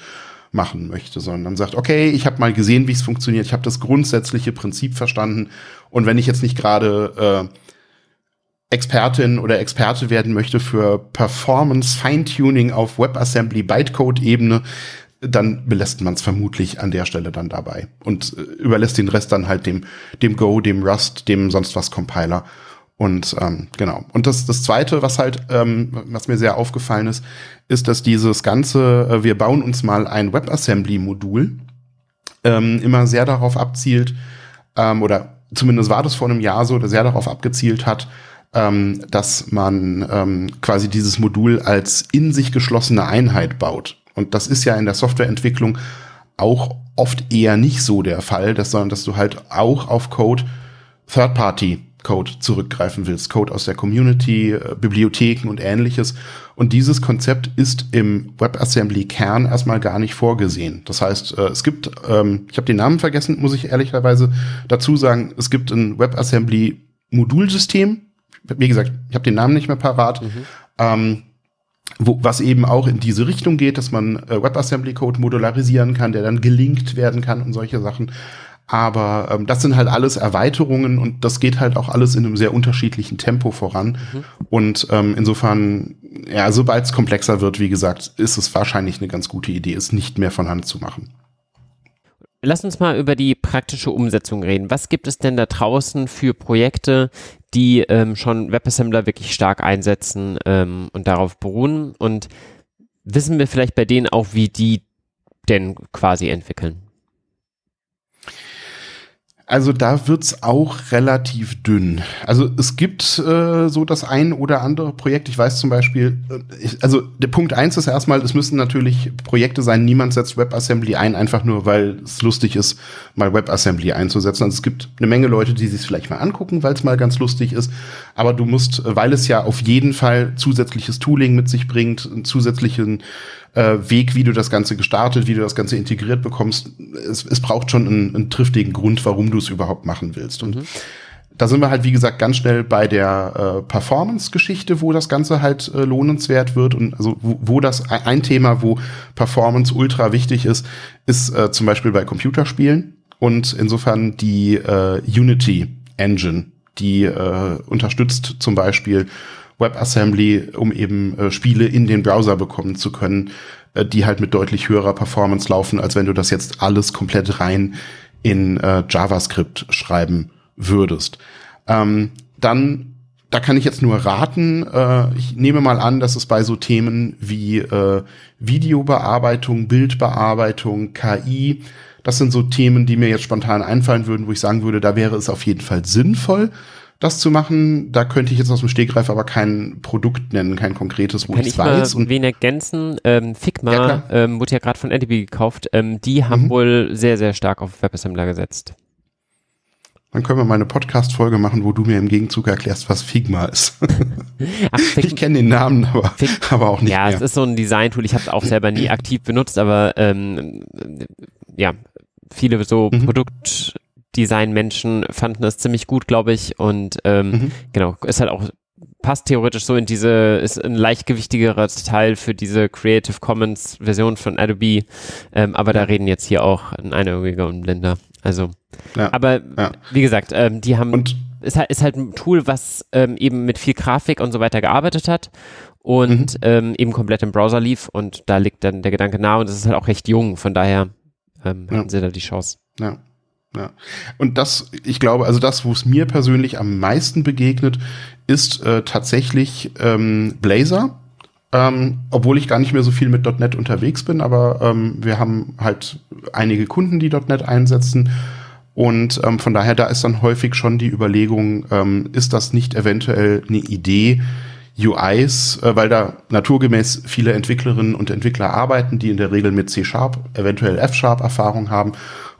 machen möchte, sondern sagt, okay, ich habe mal gesehen, wie es funktioniert, ich habe das grundsätzliche Prinzip verstanden. Und wenn ich jetzt nicht gerade äh, Expertin oder Experte werden möchte für Performance Feintuning auf WebAssembly Bytecode-Ebene, dann belässt man es vermutlich an der Stelle dann dabei und äh, überlässt den Rest dann halt dem, dem Go, dem Rust, dem sonst was Compiler und ähm, genau. Und das, das Zweite, was halt, ähm, was mir sehr aufgefallen ist, ist, dass dieses ganze, äh, wir bauen uns mal ein WebAssembly-Modul, ähm, immer sehr darauf abzielt, ähm, oder zumindest war das vor einem Jahr so, dass sehr darauf abgezielt hat, ähm, dass man ähm, quasi dieses Modul als in sich geschlossene Einheit baut. Und das ist ja in der Softwareentwicklung auch oft eher nicht so der Fall, dass, sondern dass du halt auch auf Code Third-Party Code zurückgreifen willst, Code aus der Community, äh, Bibliotheken und ähnliches. Und dieses Konzept ist im WebAssembly-Kern erstmal gar nicht vorgesehen. Das heißt, äh, es gibt, ähm, ich habe den Namen vergessen, muss ich ehrlicherweise dazu sagen, es gibt ein WebAssembly-Modulsystem. Wie gesagt, ich habe den Namen nicht mehr parat. Mhm. Ähm, wo, was eben auch in diese Richtung geht, dass man äh, WebAssembly-Code modularisieren kann, der dann gelinkt werden kann und solche Sachen. Aber ähm, das sind halt alles Erweiterungen und das geht halt auch alles in einem sehr unterschiedlichen Tempo voran. Mhm. Und ähm, insofern, ja, sobald es komplexer wird, wie gesagt, ist es wahrscheinlich eine ganz gute Idee, es nicht mehr von Hand zu machen. Lass uns mal über die praktische Umsetzung reden. Was gibt es denn da draußen für Projekte, die ähm, schon WebAssembler wirklich stark einsetzen ähm, und darauf beruhen? Und wissen wir vielleicht bei denen auch, wie die denn quasi entwickeln? Also da wird's auch relativ dünn. Also es gibt äh, so das ein oder andere Projekt. Ich weiß zum Beispiel, äh, ich, also der Punkt eins ist erstmal, es müssen natürlich Projekte sein. Niemand setzt WebAssembly ein, einfach nur, weil es lustig ist, mal WebAssembly einzusetzen. Also es gibt eine Menge Leute, die sich vielleicht mal angucken, weil es mal ganz lustig ist. Aber du musst, weil es ja auf jeden Fall zusätzliches Tooling mit sich bringt, einen zusätzlichen äh, Weg, wie du das Ganze gestartet, wie du das Ganze integriert bekommst. Es, es braucht schon einen, einen triftigen Grund, warum du es überhaupt machen willst. Und mhm. da sind wir halt, wie gesagt, ganz schnell bei der äh, Performance-Geschichte, wo das Ganze halt äh, lohnenswert wird. Und also wo, wo das ein Thema, wo Performance ultra wichtig ist, ist äh, zum Beispiel bei Computerspielen. Und insofern die äh, Unity Engine, die äh, unterstützt zum Beispiel WebAssembly, um eben äh, Spiele in den Browser bekommen zu können, äh, die halt mit deutlich höherer Performance laufen, als wenn du das jetzt alles komplett rein in äh, JavaScript schreiben würdest. Ähm, dann da kann ich jetzt nur raten. Äh, ich nehme mal an, dass es bei so Themen wie äh, Videobearbeitung, Bildbearbeitung, KI, das sind so Themen, die mir jetzt spontan einfallen würden, wo ich sagen würde, da wäre es auf jeden Fall sinnvoll, das zu machen. Da könnte ich jetzt aus dem Stegreif aber kein Produkt nennen, kein konkretes, wo Kann ich weiß. Mal und wen ergänzen? Ähm, Figma ja, ähm, wurde ja gerade von Adobe gekauft. Ähm, die haben mhm. wohl sehr, sehr stark auf WebAssembler gesetzt. Dann können wir mal eine Podcast-Folge machen, wo du mir im Gegenzug erklärst, was Figma ist. Ach, Fig ich kenne den Namen, aber, aber auch nicht. Ja, mehr. es ist so ein Design-Tool. Ich habe es auch selber nie aktiv benutzt, aber ähm, ja, viele so mhm. Produkt Design-Menschen fanden es ziemlich gut, glaube ich. Und ähm, mhm. genau, ist halt auch, passt theoretisch so in diese, ist ein leichtgewichtigerer Teil für diese Creative Commons Version von Adobe. Ähm, aber da reden jetzt hier auch ein Einäugiger und Blinder. Also, ja, aber ja. wie gesagt, ähm, die haben, und ist halt, ist halt ein Tool, was ähm, eben mit viel Grafik und so weiter gearbeitet hat und mhm. ähm, eben komplett im Browser lief und da liegt dann der Gedanke nahe und es ist halt auch recht jung, von daher ähm, ja. hatten sie da die Chance. Ja. Ja. Und das, ich glaube, also das, wo es mir persönlich am meisten begegnet, ist äh, tatsächlich ähm, Blazor. Ähm, obwohl ich gar nicht mehr so viel mit .NET unterwegs bin, aber ähm, wir haben halt einige Kunden, die .NET einsetzen. Und ähm, von daher, da ist dann häufig schon die Überlegung, ähm, ist das nicht eventuell eine Idee, UIs, äh, weil da naturgemäß viele Entwicklerinnen und Entwickler arbeiten, die in der Regel mit C-Sharp, eventuell F-Sharp Erfahrung haben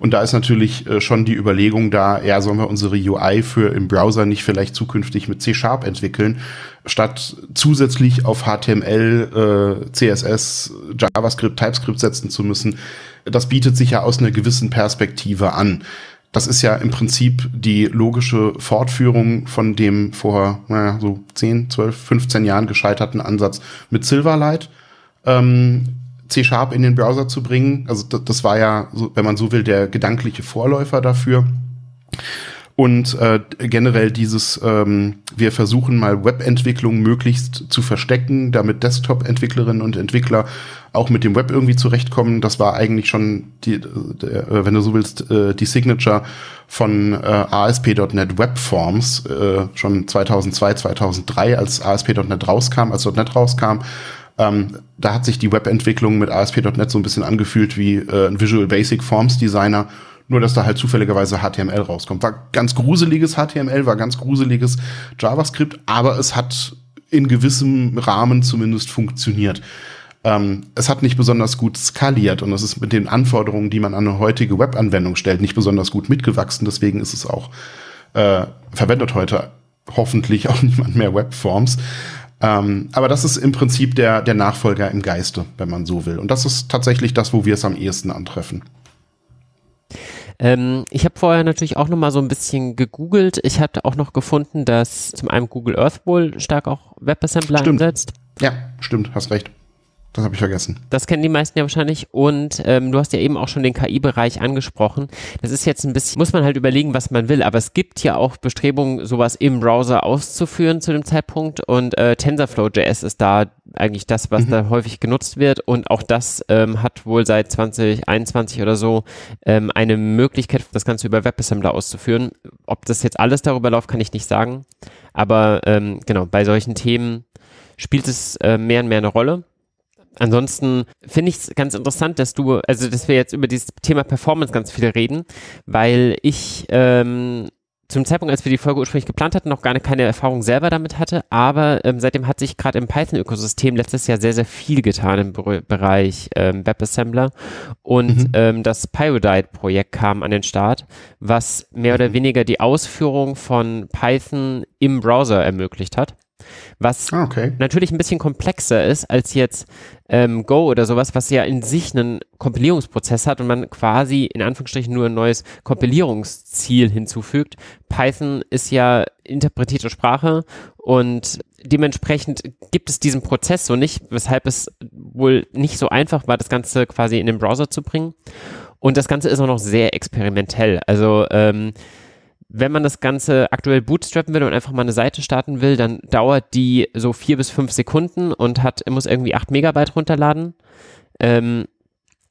und da ist natürlich äh, schon die Überlegung da, ja, sollen wir unsere UI für im Browser nicht vielleicht zukünftig mit C-Sharp entwickeln, statt zusätzlich auf HTML, äh, CSS, JavaScript, TypeScript setzen zu müssen. Das bietet sich ja aus einer gewissen Perspektive an. Das ist ja im Prinzip die logische Fortführung von dem vor naja, so 10, 12, 15 Jahren gescheiterten Ansatz mit Silverlight. Ähm, C-Sharp in den Browser zu bringen. Also das, das war ja, so, wenn man so will, der gedankliche Vorläufer dafür. Und äh, generell dieses, ähm, wir versuchen mal Webentwicklung möglichst zu verstecken, damit Desktop-Entwicklerinnen und Entwickler auch mit dem Web irgendwie zurechtkommen. Das war eigentlich schon, die, der, äh, wenn du so willst, äh, die Signature von äh, ASP.NET Webforms, äh, schon 2002, 2003, als ASP.NET rauskam, als .NET rauskam ähm, da hat sich die Webentwicklung mit ASP.NET so ein bisschen angefühlt wie äh, ein Visual Basic Forms Designer, nur dass da halt zufälligerweise HTML rauskommt. War ganz gruseliges HTML, war ganz gruseliges JavaScript, aber es hat in gewissem Rahmen zumindest funktioniert. Ähm, es hat nicht besonders gut skaliert und es ist mit den Anforderungen, die man an eine heutige Webanwendung stellt, nicht besonders gut mitgewachsen. Deswegen ist es auch äh, verwendet heute hoffentlich auch niemand mehr Webforms. Ähm, aber das ist im Prinzip der, der Nachfolger im Geiste, wenn man so will. Und das ist tatsächlich das, wo wir es am ehesten antreffen. Ähm, ich habe vorher natürlich auch noch mal so ein bisschen gegoogelt. Ich hatte auch noch gefunden, dass zum einen Google Earth wohl stark auch WebAssembler stimmt. einsetzt. Ja, stimmt, hast recht. Das habe ich vergessen. Das kennen die meisten ja wahrscheinlich. Und ähm, du hast ja eben auch schon den KI-Bereich angesprochen. Das ist jetzt ein bisschen, muss man halt überlegen, was man will. Aber es gibt ja auch Bestrebungen, sowas im Browser auszuführen zu dem Zeitpunkt. Und äh, TensorFlow.js ist da eigentlich das, was mhm. da häufig genutzt wird. Und auch das ähm, hat wohl seit 2021 oder so ähm, eine Möglichkeit, das Ganze über WebAssembler auszuführen. Ob das jetzt alles darüber läuft, kann ich nicht sagen. Aber ähm, genau, bei solchen Themen spielt es äh, mehr und mehr eine Rolle. Ansonsten finde ich es ganz interessant, dass du, also dass wir jetzt über dieses Thema Performance ganz viel reden, weil ich ähm, zum Zeitpunkt, als wir die Folge ursprünglich geplant hatten, noch gar keine Erfahrung selber damit hatte, aber ähm, seitdem hat sich gerade im Python-Ökosystem letztes Jahr sehr, sehr viel getan im Be Bereich ähm, WebAssembler und mhm. ähm, das Pyrodite-Projekt kam an den Start, was mehr oder mhm. weniger die Ausführung von Python im Browser ermöglicht hat. Was ah, okay. natürlich ein bisschen komplexer ist als jetzt ähm, Go oder sowas, was ja in sich einen Kompilierungsprozess hat und man quasi in Anführungsstrichen nur ein neues Kompilierungsziel hinzufügt. Python ist ja interpretierte Sprache und dementsprechend gibt es diesen Prozess so nicht, weshalb es wohl nicht so einfach war, das Ganze quasi in den Browser zu bringen. Und das Ganze ist auch noch sehr experimentell. Also ähm, wenn man das Ganze aktuell bootstrappen will und einfach mal eine Seite starten will, dann dauert die so vier bis fünf Sekunden und hat, muss irgendwie acht Megabyte runterladen. Ähm,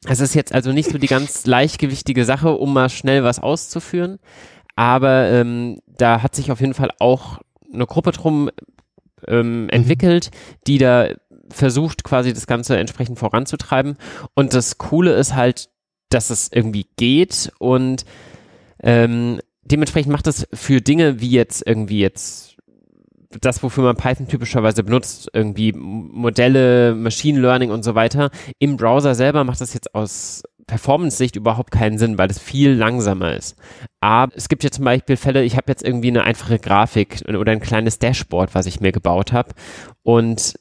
es ist jetzt also nicht so die ganz leichtgewichtige Sache, um mal schnell was auszuführen. Aber ähm, da hat sich auf jeden Fall auch eine Gruppe drum ähm, mhm. entwickelt, die da versucht quasi das Ganze entsprechend voranzutreiben. Und das Coole ist halt, dass es irgendwie geht und ähm, dementsprechend macht es für Dinge wie jetzt irgendwie jetzt das, wofür man Python typischerweise benutzt, irgendwie Modelle, Machine Learning und so weiter. Im Browser selber macht das jetzt aus Performance-Sicht überhaupt keinen Sinn, weil es viel langsamer ist. Aber es gibt ja zum Beispiel Fälle, ich habe jetzt irgendwie eine einfache Grafik oder ein kleines Dashboard, was ich mir gebaut habe. Und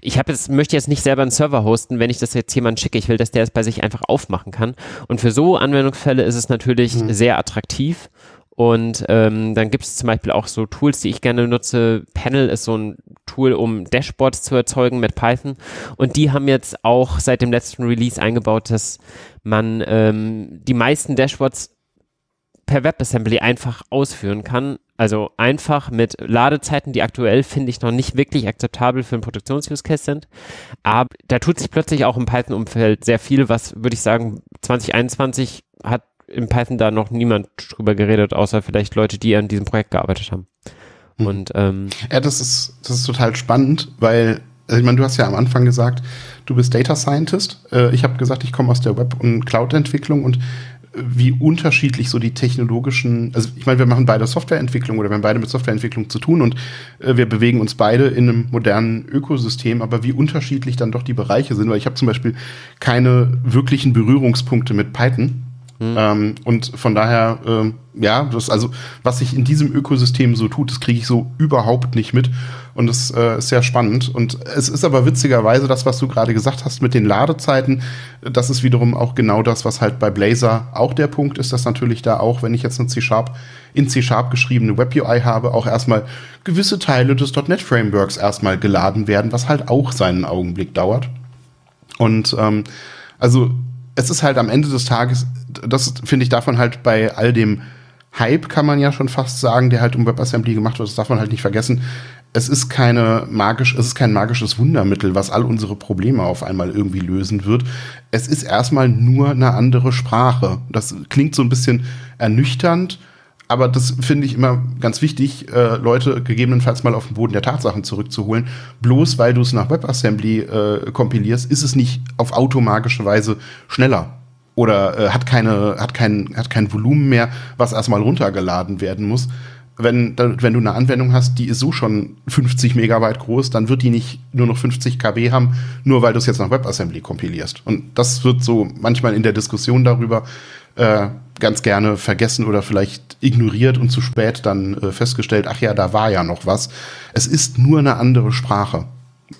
ich habe jetzt, möchte jetzt nicht selber einen Server hosten, wenn ich das jetzt jemand schicke. Ich will, dass der es bei sich einfach aufmachen kann. Und für so Anwendungsfälle ist es natürlich mhm. sehr attraktiv. Und ähm, dann gibt es zum Beispiel auch so Tools, die ich gerne nutze. Panel ist so ein Tool, um Dashboards zu erzeugen mit Python. Und die haben jetzt auch seit dem letzten Release eingebaut, dass man ähm, die meisten Dashboards per WebAssembly einfach ausführen kann. Also einfach mit Ladezeiten, die aktuell finde ich noch nicht wirklich akzeptabel für einen Produktions-Use-Case sind. Aber da tut sich plötzlich auch im Python-Umfeld sehr viel, was würde ich sagen 2021 hat in Python da noch niemand drüber geredet, außer vielleicht Leute, die an diesem Projekt gearbeitet haben. Mhm. Und ähm, ja, das ist das ist total spannend, weil also ich meine, du hast ja am Anfang gesagt, du bist Data Scientist. Äh, ich habe gesagt, ich komme aus der Web- und Cloud-Entwicklung und wie unterschiedlich so die technologischen, also ich meine, wir machen beide Softwareentwicklung oder wir haben beide mit Softwareentwicklung zu tun und äh, wir bewegen uns beide in einem modernen Ökosystem, aber wie unterschiedlich dann doch die Bereiche sind, weil ich habe zum Beispiel keine wirklichen Berührungspunkte mit Python. Mhm. Ähm, und von daher, äh, ja, das, also was sich in diesem Ökosystem so tut, das kriege ich so überhaupt nicht mit. Und das äh, ist sehr spannend. Und es ist aber witzigerweise das, was du gerade gesagt hast mit den Ladezeiten, das ist wiederum auch genau das, was halt bei Blazor auch der Punkt ist, dass natürlich da auch, wenn ich jetzt eine C-Sharp in C-Sharp geschriebene Web-UI habe, auch erstmal gewisse Teile des .NET Frameworks erstmal geladen werden, was halt auch seinen Augenblick dauert. Und ähm, also es ist halt am Ende des Tages, das finde ich davon halt bei all dem Hype, kann man ja schon fast sagen, der halt um WebAssembly gemacht wird, das darf man halt nicht vergessen. Es ist keine magisch, es ist kein magisches Wundermittel, was all unsere Probleme auf einmal irgendwie lösen wird. Es ist erstmal nur eine andere Sprache. Das klingt so ein bisschen ernüchternd, aber das finde ich immer ganz wichtig, äh, Leute gegebenenfalls mal auf den Boden der Tatsachen zurückzuholen. Bloß weil du es nach WebAssembly äh, kompilierst, ist es nicht auf automatische Weise schneller oder äh, hat keine hat kein hat kein Volumen mehr, was erstmal runtergeladen werden muss. Wenn, wenn du eine Anwendung hast, die ist so schon 50 Megabyte groß, dann wird die nicht nur noch 50 KB haben, nur weil du es jetzt nach WebAssembly kompilierst. Und das wird so manchmal in der Diskussion darüber äh, ganz gerne vergessen oder vielleicht ignoriert und zu spät dann äh, festgestellt, ach ja, da war ja noch was. Es ist nur eine andere Sprache.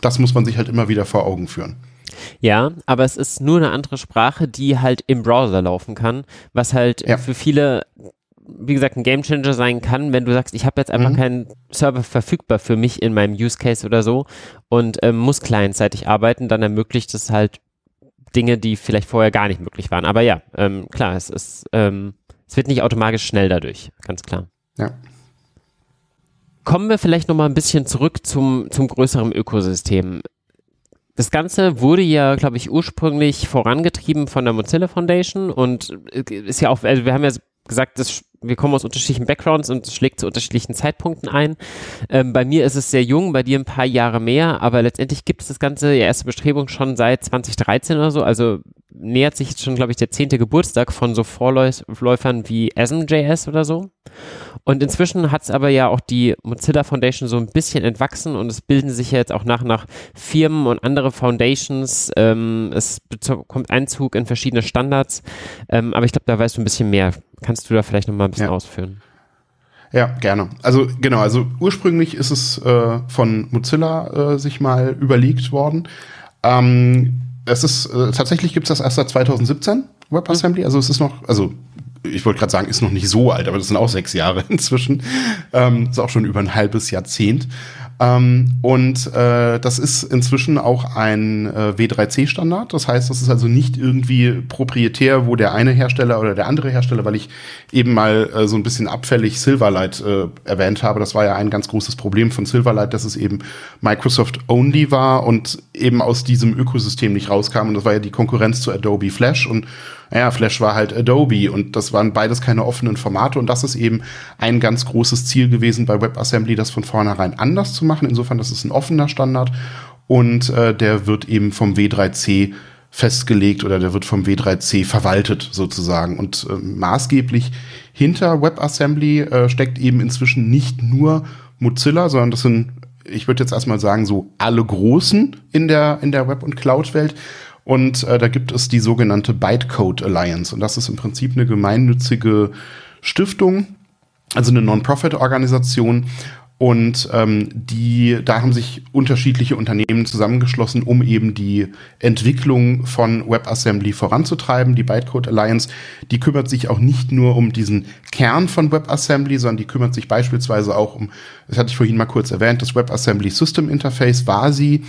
Das muss man sich halt immer wieder vor Augen führen. Ja, aber es ist nur eine andere Sprache, die halt im Browser laufen kann, was halt ja. für viele wie gesagt, ein Gamechanger sein kann, wenn du sagst, ich habe jetzt einfach mhm. keinen Server verfügbar für mich in meinem Use Case oder so und ähm, muss clientseitig arbeiten, dann ermöglicht es halt Dinge, die vielleicht vorher gar nicht möglich waren. Aber ja, ähm, klar, es ist, ähm, es wird nicht automatisch schnell dadurch, ganz klar. Ja. Kommen wir vielleicht nochmal ein bisschen zurück zum, zum größeren Ökosystem. Das Ganze wurde ja, glaube ich, ursprünglich vorangetrieben von der Mozilla Foundation und äh, ist ja auch, also wir haben ja gesagt, das wir kommen aus unterschiedlichen Backgrounds und es schlägt zu unterschiedlichen Zeitpunkten ein. Ähm, bei mir ist es sehr jung, bei dir ein paar Jahre mehr, aber letztendlich gibt es das Ganze, die erste Bestrebung schon seit 2013 oder so, also nähert sich jetzt schon, glaube ich, der zehnte Geburtstag von so Vorläufern wie ASM.js oder so. Und inzwischen hat es aber ja auch die Mozilla Foundation so ein bisschen entwachsen und es bilden sich ja jetzt auch nach und nach Firmen und andere Foundations. Ähm, es kommt Einzug in verschiedene Standards. Ähm, aber ich glaube, da weißt du ein bisschen mehr. Kannst du da vielleicht noch mal ein bisschen ja. ausführen? Ja, gerne. Also genau, also ursprünglich ist es äh, von Mozilla äh, sich mal überlegt worden. Ähm, es ist äh, tatsächlich gibt es das erst seit 2017 WebAssembly. Also es ist noch, also ich wollte gerade sagen, ist noch nicht so alt, aber das sind auch sechs Jahre inzwischen. Ähm, ist auch schon über ein halbes Jahrzehnt. Ähm, und äh, das ist inzwischen auch ein äh, W3C-Standard. Das heißt, das ist also nicht irgendwie proprietär, wo der eine Hersteller oder der andere Hersteller, weil ich eben mal äh, so ein bisschen abfällig Silverlight äh, erwähnt habe. Das war ja ein ganz großes Problem von Silverlight, dass es eben Microsoft-only war und eben aus diesem Ökosystem nicht rauskam. Und das war ja die Konkurrenz zu Adobe Flash. Und naja, Flash war halt Adobe und das waren beides keine offenen Formate und das ist eben ein ganz großes Ziel gewesen bei WebAssembly, das von vornherein anders zu machen. Insofern, das ist ein offener Standard und äh, der wird eben vom W3C festgelegt oder der wird vom W3C verwaltet sozusagen. Und äh, maßgeblich hinter WebAssembly äh, steckt eben inzwischen nicht nur Mozilla, sondern das sind, ich würde jetzt erstmal sagen, so alle Großen in der, in der Web- und Cloud-Welt. Und äh, da gibt es die sogenannte Bytecode Alliance. Und das ist im Prinzip eine gemeinnützige Stiftung, also eine Non-Profit-Organisation. Und ähm, die, da haben sich unterschiedliche Unternehmen zusammengeschlossen, um eben die Entwicklung von WebAssembly voranzutreiben. Die Bytecode Alliance, die kümmert sich auch nicht nur um diesen Kern von WebAssembly, sondern die kümmert sich beispielsweise auch um, das hatte ich vorhin mal kurz erwähnt, das WebAssembly System Interface war sie,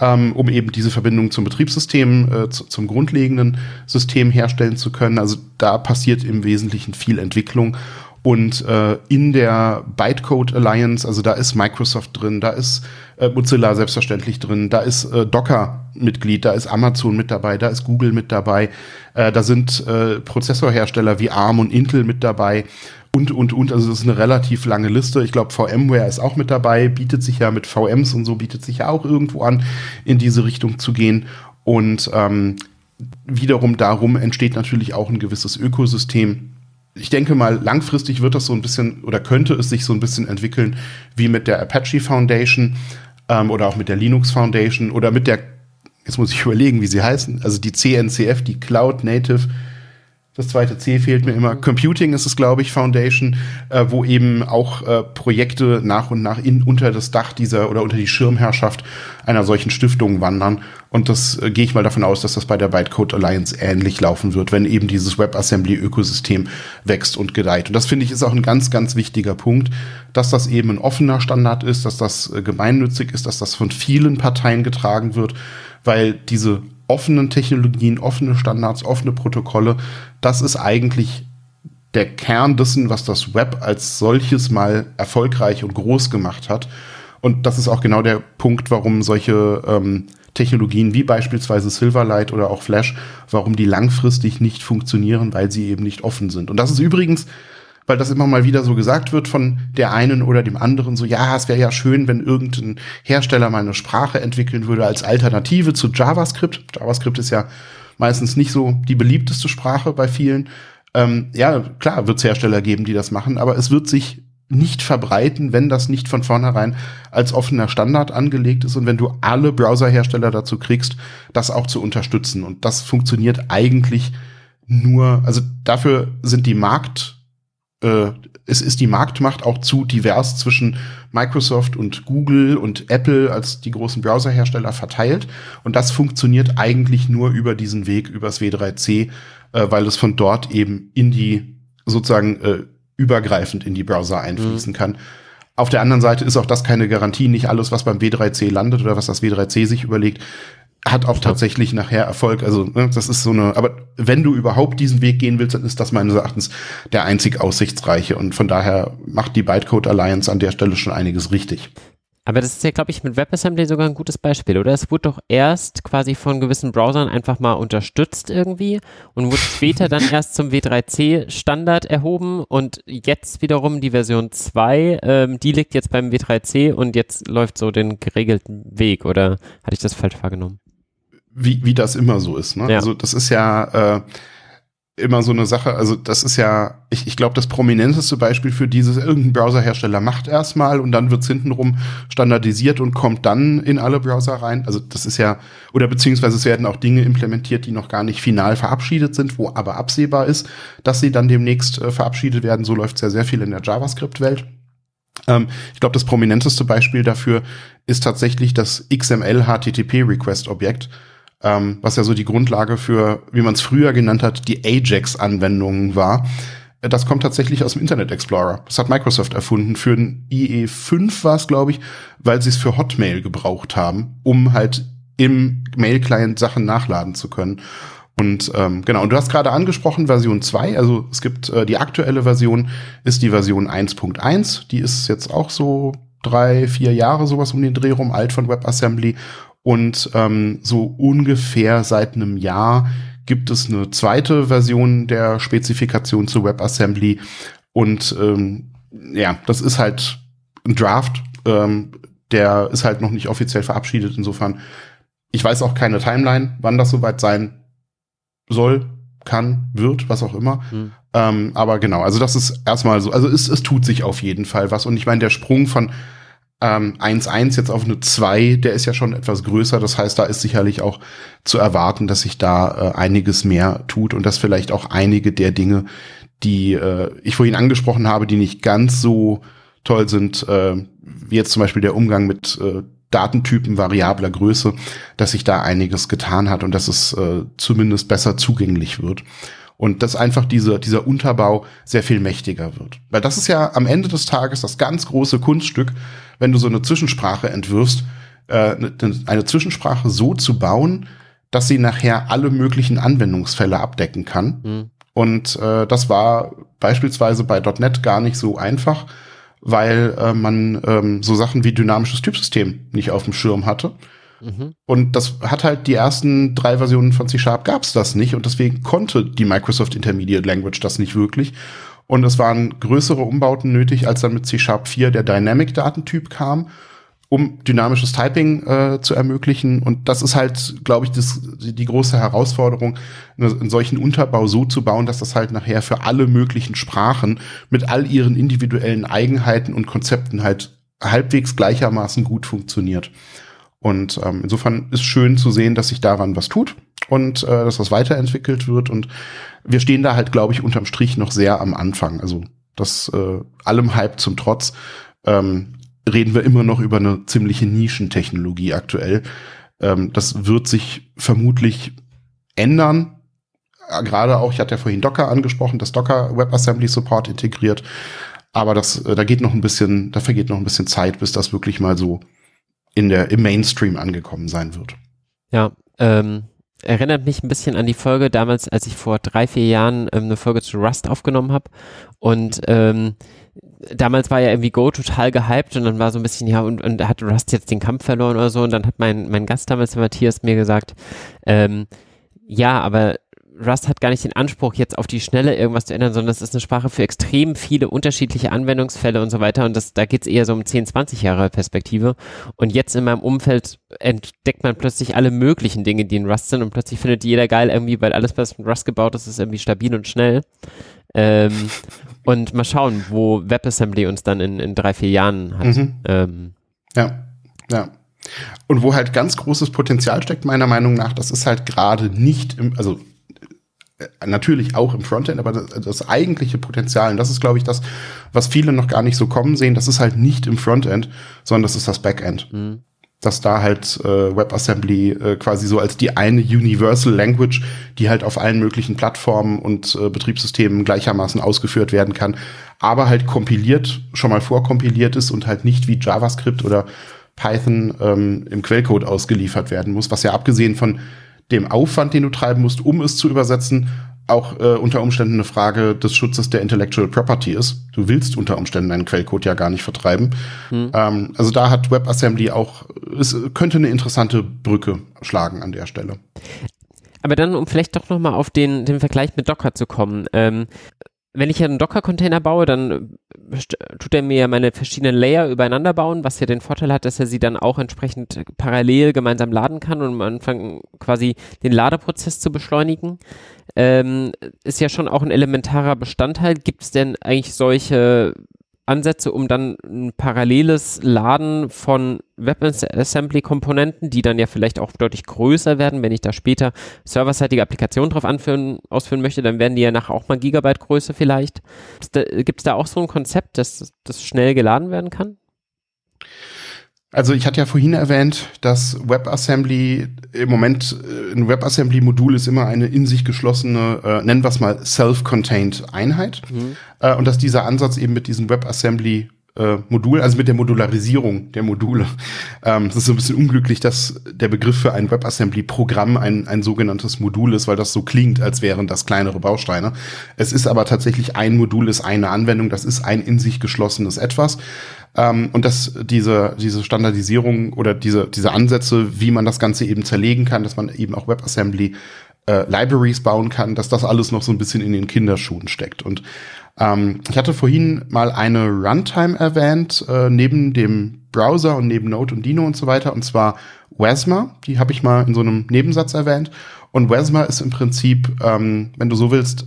ähm, um eben diese Verbindung zum Betriebssystem, äh, zu, zum grundlegenden System herstellen zu können. Also da passiert im Wesentlichen viel Entwicklung. Und äh, in der Bytecode Alliance, also da ist Microsoft drin, da ist äh, Mozilla selbstverständlich drin, da ist äh, Docker Mitglied, da ist Amazon mit dabei, da ist Google mit dabei, äh, da sind äh, Prozessorhersteller wie ARM und Intel mit dabei und, und, und. Also das ist eine relativ lange Liste. Ich glaube, VMware ist auch mit dabei, bietet sich ja mit VMs und so, bietet sich ja auch irgendwo an, in diese Richtung zu gehen. Und ähm, wiederum darum entsteht natürlich auch ein gewisses Ökosystem, ich denke mal, langfristig wird das so ein bisschen oder könnte es sich so ein bisschen entwickeln wie mit der Apache Foundation ähm, oder auch mit der Linux Foundation oder mit der, jetzt muss ich überlegen, wie sie heißen, also die CNCF, die Cloud Native das zweite C fehlt mir immer. Computing ist es, glaube ich, Foundation, äh, wo eben auch äh, Projekte nach und nach in, unter das Dach dieser oder unter die Schirmherrschaft einer solchen Stiftung wandern. Und das äh, gehe ich mal davon aus, dass das bei der Bytecode Alliance ähnlich laufen wird, wenn eben dieses WebAssembly-Ökosystem wächst und gedeiht. Und das finde ich ist auch ein ganz, ganz wichtiger Punkt, dass das eben ein offener Standard ist, dass das äh, gemeinnützig ist, dass das von vielen Parteien getragen wird, weil diese offenen Technologien, offene Standards, offene Protokolle, das ist eigentlich der Kern dessen, was das Web als solches mal erfolgreich und groß gemacht hat. Und das ist auch genau der Punkt, warum solche ähm, Technologien wie beispielsweise Silverlight oder auch Flash, warum die langfristig nicht funktionieren, weil sie eben nicht offen sind. Und das ist übrigens weil das immer mal wieder so gesagt wird von der einen oder dem anderen, so ja, es wäre ja schön, wenn irgendein Hersteller mal eine Sprache entwickeln würde als Alternative zu JavaScript. JavaScript ist ja meistens nicht so die beliebteste Sprache bei vielen. Ähm, ja, klar wird es Hersteller geben, die das machen, aber es wird sich nicht verbreiten, wenn das nicht von vornherein als offener Standard angelegt ist und wenn du alle Browserhersteller dazu kriegst, das auch zu unterstützen. Und das funktioniert eigentlich nur, also dafür sind die Markt äh, es ist die Marktmacht auch zu divers zwischen Microsoft und Google und Apple als die großen Browserhersteller verteilt. Und das funktioniert eigentlich nur über diesen Weg, übers W3C, äh, weil es von dort eben in die, sozusagen äh, übergreifend in die Browser einfließen mhm. kann. Auf der anderen Seite ist auch das keine Garantie. Nicht alles, was beim W3C landet oder was das W3C sich überlegt, hat auch tatsächlich nachher Erfolg. Also ne, das ist so eine, aber wenn du überhaupt diesen Weg gehen willst, dann ist das meines Erachtens der einzig aussichtsreiche. Und von daher macht die Bytecode Alliance an der Stelle schon einiges richtig. Aber das ist ja, glaube ich, mit WebAssembly sogar ein gutes Beispiel, oder? Es wurde doch erst quasi von gewissen Browsern einfach mal unterstützt irgendwie und wurde später dann erst zum W3C-Standard erhoben und jetzt wiederum die Version 2, ähm, die liegt jetzt beim W3C und jetzt läuft so den geregelten Weg, oder hatte ich das falsch wahrgenommen? wie, wie das immer so ist. Ne? Ja. Also das ist ja äh, immer so eine Sache, also das ist ja, ich, ich glaube, das prominenteste Beispiel für dieses, irgendein Browserhersteller macht erstmal und dann wird's hintenrum standardisiert und kommt dann in alle Browser rein. Also das ist ja, oder beziehungsweise es werden auch Dinge implementiert, die noch gar nicht final verabschiedet sind, wo aber absehbar ist, dass sie dann demnächst äh, verabschiedet werden. So läuft's ja sehr viel in der JavaScript-Welt. Ähm, ich glaube, das prominenteste Beispiel dafür ist tatsächlich das XML HTTP Request Objekt ähm, was ja so die Grundlage für, wie man es früher genannt hat, die Ajax-Anwendungen war. Das kommt tatsächlich aus dem Internet Explorer. Das hat Microsoft erfunden. Für den IE5 war es, glaube ich, weil sie es für Hotmail gebraucht haben, um halt im Mail-Client Sachen nachladen zu können. Und ähm, genau, und du hast gerade angesprochen Version 2, also es gibt äh, die aktuelle Version, ist die Version 1.1, die ist jetzt auch so drei, vier Jahre sowas um den Dreh rum alt von WebAssembly und ähm, so ungefähr seit einem Jahr gibt es eine zweite Version der Spezifikation zu WebAssembly und ähm, ja, das ist halt ein Draft, ähm, der ist halt noch nicht offiziell verabschiedet. Insofern, ich weiß auch keine Timeline, wann das soweit sein soll, kann, wird, was auch immer. Hm. Ähm, aber genau, also das ist erstmal so, also es, es tut sich auf jeden Fall was. Und ich meine, der Sprung von ähm, 1-1 jetzt auf eine 2, der ist ja schon etwas größer. Das heißt, da ist sicherlich auch zu erwarten, dass sich da äh, einiges mehr tut und dass vielleicht auch einige der Dinge, die äh, ich vorhin angesprochen habe, die nicht ganz so toll sind, äh, wie jetzt zum Beispiel der Umgang mit äh, Datentypen variabler Größe, dass sich da einiges getan hat und dass es äh, zumindest besser zugänglich wird. Und dass einfach diese, dieser Unterbau sehr viel mächtiger wird. Weil das ist ja am Ende des Tages das ganz große Kunststück, wenn du so eine Zwischensprache entwirfst, äh, eine Zwischensprache so zu bauen, dass sie nachher alle möglichen Anwendungsfälle abdecken kann. Mhm. Und äh, das war beispielsweise bei .NET gar nicht so einfach weil äh, man ähm, so Sachen wie dynamisches Typsystem nicht auf dem Schirm hatte. Mhm. Und das hat halt die ersten drei Versionen von C Sharp gab's das nicht und deswegen konnte die Microsoft Intermediate Language das nicht wirklich. Und es waren größere Umbauten nötig, als dann mit C Sharp 4 der Dynamic Datentyp kam um dynamisches Typing äh, zu ermöglichen. Und das ist halt, glaube ich, das, die große Herausforderung, einen solchen Unterbau so zu bauen, dass das halt nachher für alle möglichen Sprachen mit all ihren individuellen Eigenheiten und Konzepten halt halbwegs gleichermaßen gut funktioniert. Und ähm, insofern ist schön zu sehen, dass sich daran was tut und äh, dass das weiterentwickelt wird. Und wir stehen da halt, glaube ich, unterm Strich noch sehr am Anfang. Also das äh, allem Hype zum Trotz. Ähm, reden wir immer noch über eine ziemliche Nischentechnologie aktuell. Ähm, das wird sich vermutlich ändern. Äh, gerade auch, ich hatte ja vorhin Docker angesprochen, das Docker WebAssembly Support integriert. Aber das, äh, da geht noch ein bisschen, da vergeht noch ein bisschen Zeit, bis das wirklich mal so in der, im Mainstream angekommen sein wird. Ja, ähm, erinnert mich ein bisschen an die Folge damals, als ich vor drei, vier Jahren ähm, eine Folge zu Rust aufgenommen habe und ähm, damals war ja irgendwie Go total gehypt und dann war so ein bisschen, ja, und, und hat Rust jetzt den Kampf verloren oder so. Und dann hat mein, mein Gast damals, der Matthias, mir gesagt, ähm, ja, aber Rust hat gar nicht den Anspruch, jetzt auf die Schnelle irgendwas zu ändern, sondern es ist eine Sprache für extrem viele unterschiedliche Anwendungsfälle und so weiter. Und das, da geht es eher so um 10, 20 Jahre Perspektive. Und jetzt in meinem Umfeld entdeckt man plötzlich alle möglichen Dinge, die in Rust sind und plötzlich findet jeder geil irgendwie, weil alles, was mit Rust gebaut ist, ist irgendwie stabil und schnell. Ähm, und mal schauen, wo WebAssembly uns dann in, in drei, vier Jahren hat. Mhm. Ähm. Ja, ja. Und wo halt ganz großes Potenzial steckt, meiner Meinung nach, das ist halt gerade nicht im, also natürlich auch im Frontend, aber das, das, eigentliche Potenzial, und das ist, glaube ich, das, was viele noch gar nicht so kommen sehen, das ist halt nicht im Frontend, sondern das ist das Backend. Mhm dass da halt äh, WebAssembly äh, quasi so als die eine Universal Language, die halt auf allen möglichen Plattformen und äh, Betriebssystemen gleichermaßen ausgeführt werden kann, aber halt kompiliert, schon mal vorkompiliert ist und halt nicht wie JavaScript oder Python ähm, im Quellcode ausgeliefert werden muss, was ja abgesehen von dem Aufwand, den du treiben musst, um es zu übersetzen, auch äh, unter Umständen eine Frage des Schutzes der Intellectual Property ist. Du willst unter Umständen deinen Quellcode ja gar nicht vertreiben. Hm. Ähm, also da hat WebAssembly auch, es könnte eine interessante Brücke schlagen an der Stelle. Aber dann, um vielleicht doch nochmal auf den, den Vergleich mit Docker zu kommen. Ähm, wenn ich einen Docker-Container baue, dann tut er mir meine verschiedenen Layer übereinander bauen, was ja den Vorteil hat, dass er sie dann auch entsprechend parallel gemeinsam laden kann und am Anfang quasi den Ladeprozess zu beschleunigen. Ähm, ist ja schon auch ein elementarer Bestandteil. Gibt es denn eigentlich solche Ansätze, um dann ein paralleles Laden von WebAssembly-Komponenten, die dann ja vielleicht auch deutlich größer werden, wenn ich da später serverseitige Applikationen drauf anführen, ausführen möchte, dann werden die ja nachher auch mal Gigabyte Größe vielleicht. Gibt es da auch so ein Konzept, dass das schnell geladen werden kann? Also ich hatte ja vorhin erwähnt, dass WebAssembly im Moment äh, ein WebAssembly-Modul ist immer eine in sich geschlossene, äh, nennen wir es mal self-contained Einheit mhm. äh, und dass dieser Ansatz eben mit diesem WebAssembly äh, Modul, also mit der Modularisierung der Module. Ähm, es ist so ein bisschen unglücklich, dass der Begriff für ein WebAssembly-Programm ein, ein sogenanntes Modul ist, weil das so klingt, als wären das kleinere Bausteine. Es ist aber tatsächlich ein Modul, ist eine Anwendung, das ist ein in sich geschlossenes Etwas. Ähm, und dass diese, diese Standardisierung oder diese, diese Ansätze, wie man das Ganze eben zerlegen kann, dass man eben auch WebAssembly äh, Libraries bauen kann, dass das alles noch so ein bisschen in den Kinderschuhen steckt. Und ähm, ich hatte vorhin mal eine Runtime erwähnt, äh, neben dem Browser und neben Node und Dino und so weiter, und zwar Wesma. Die habe ich mal in so einem Nebensatz erwähnt. Und Wesma ist im Prinzip, ähm, wenn du so willst,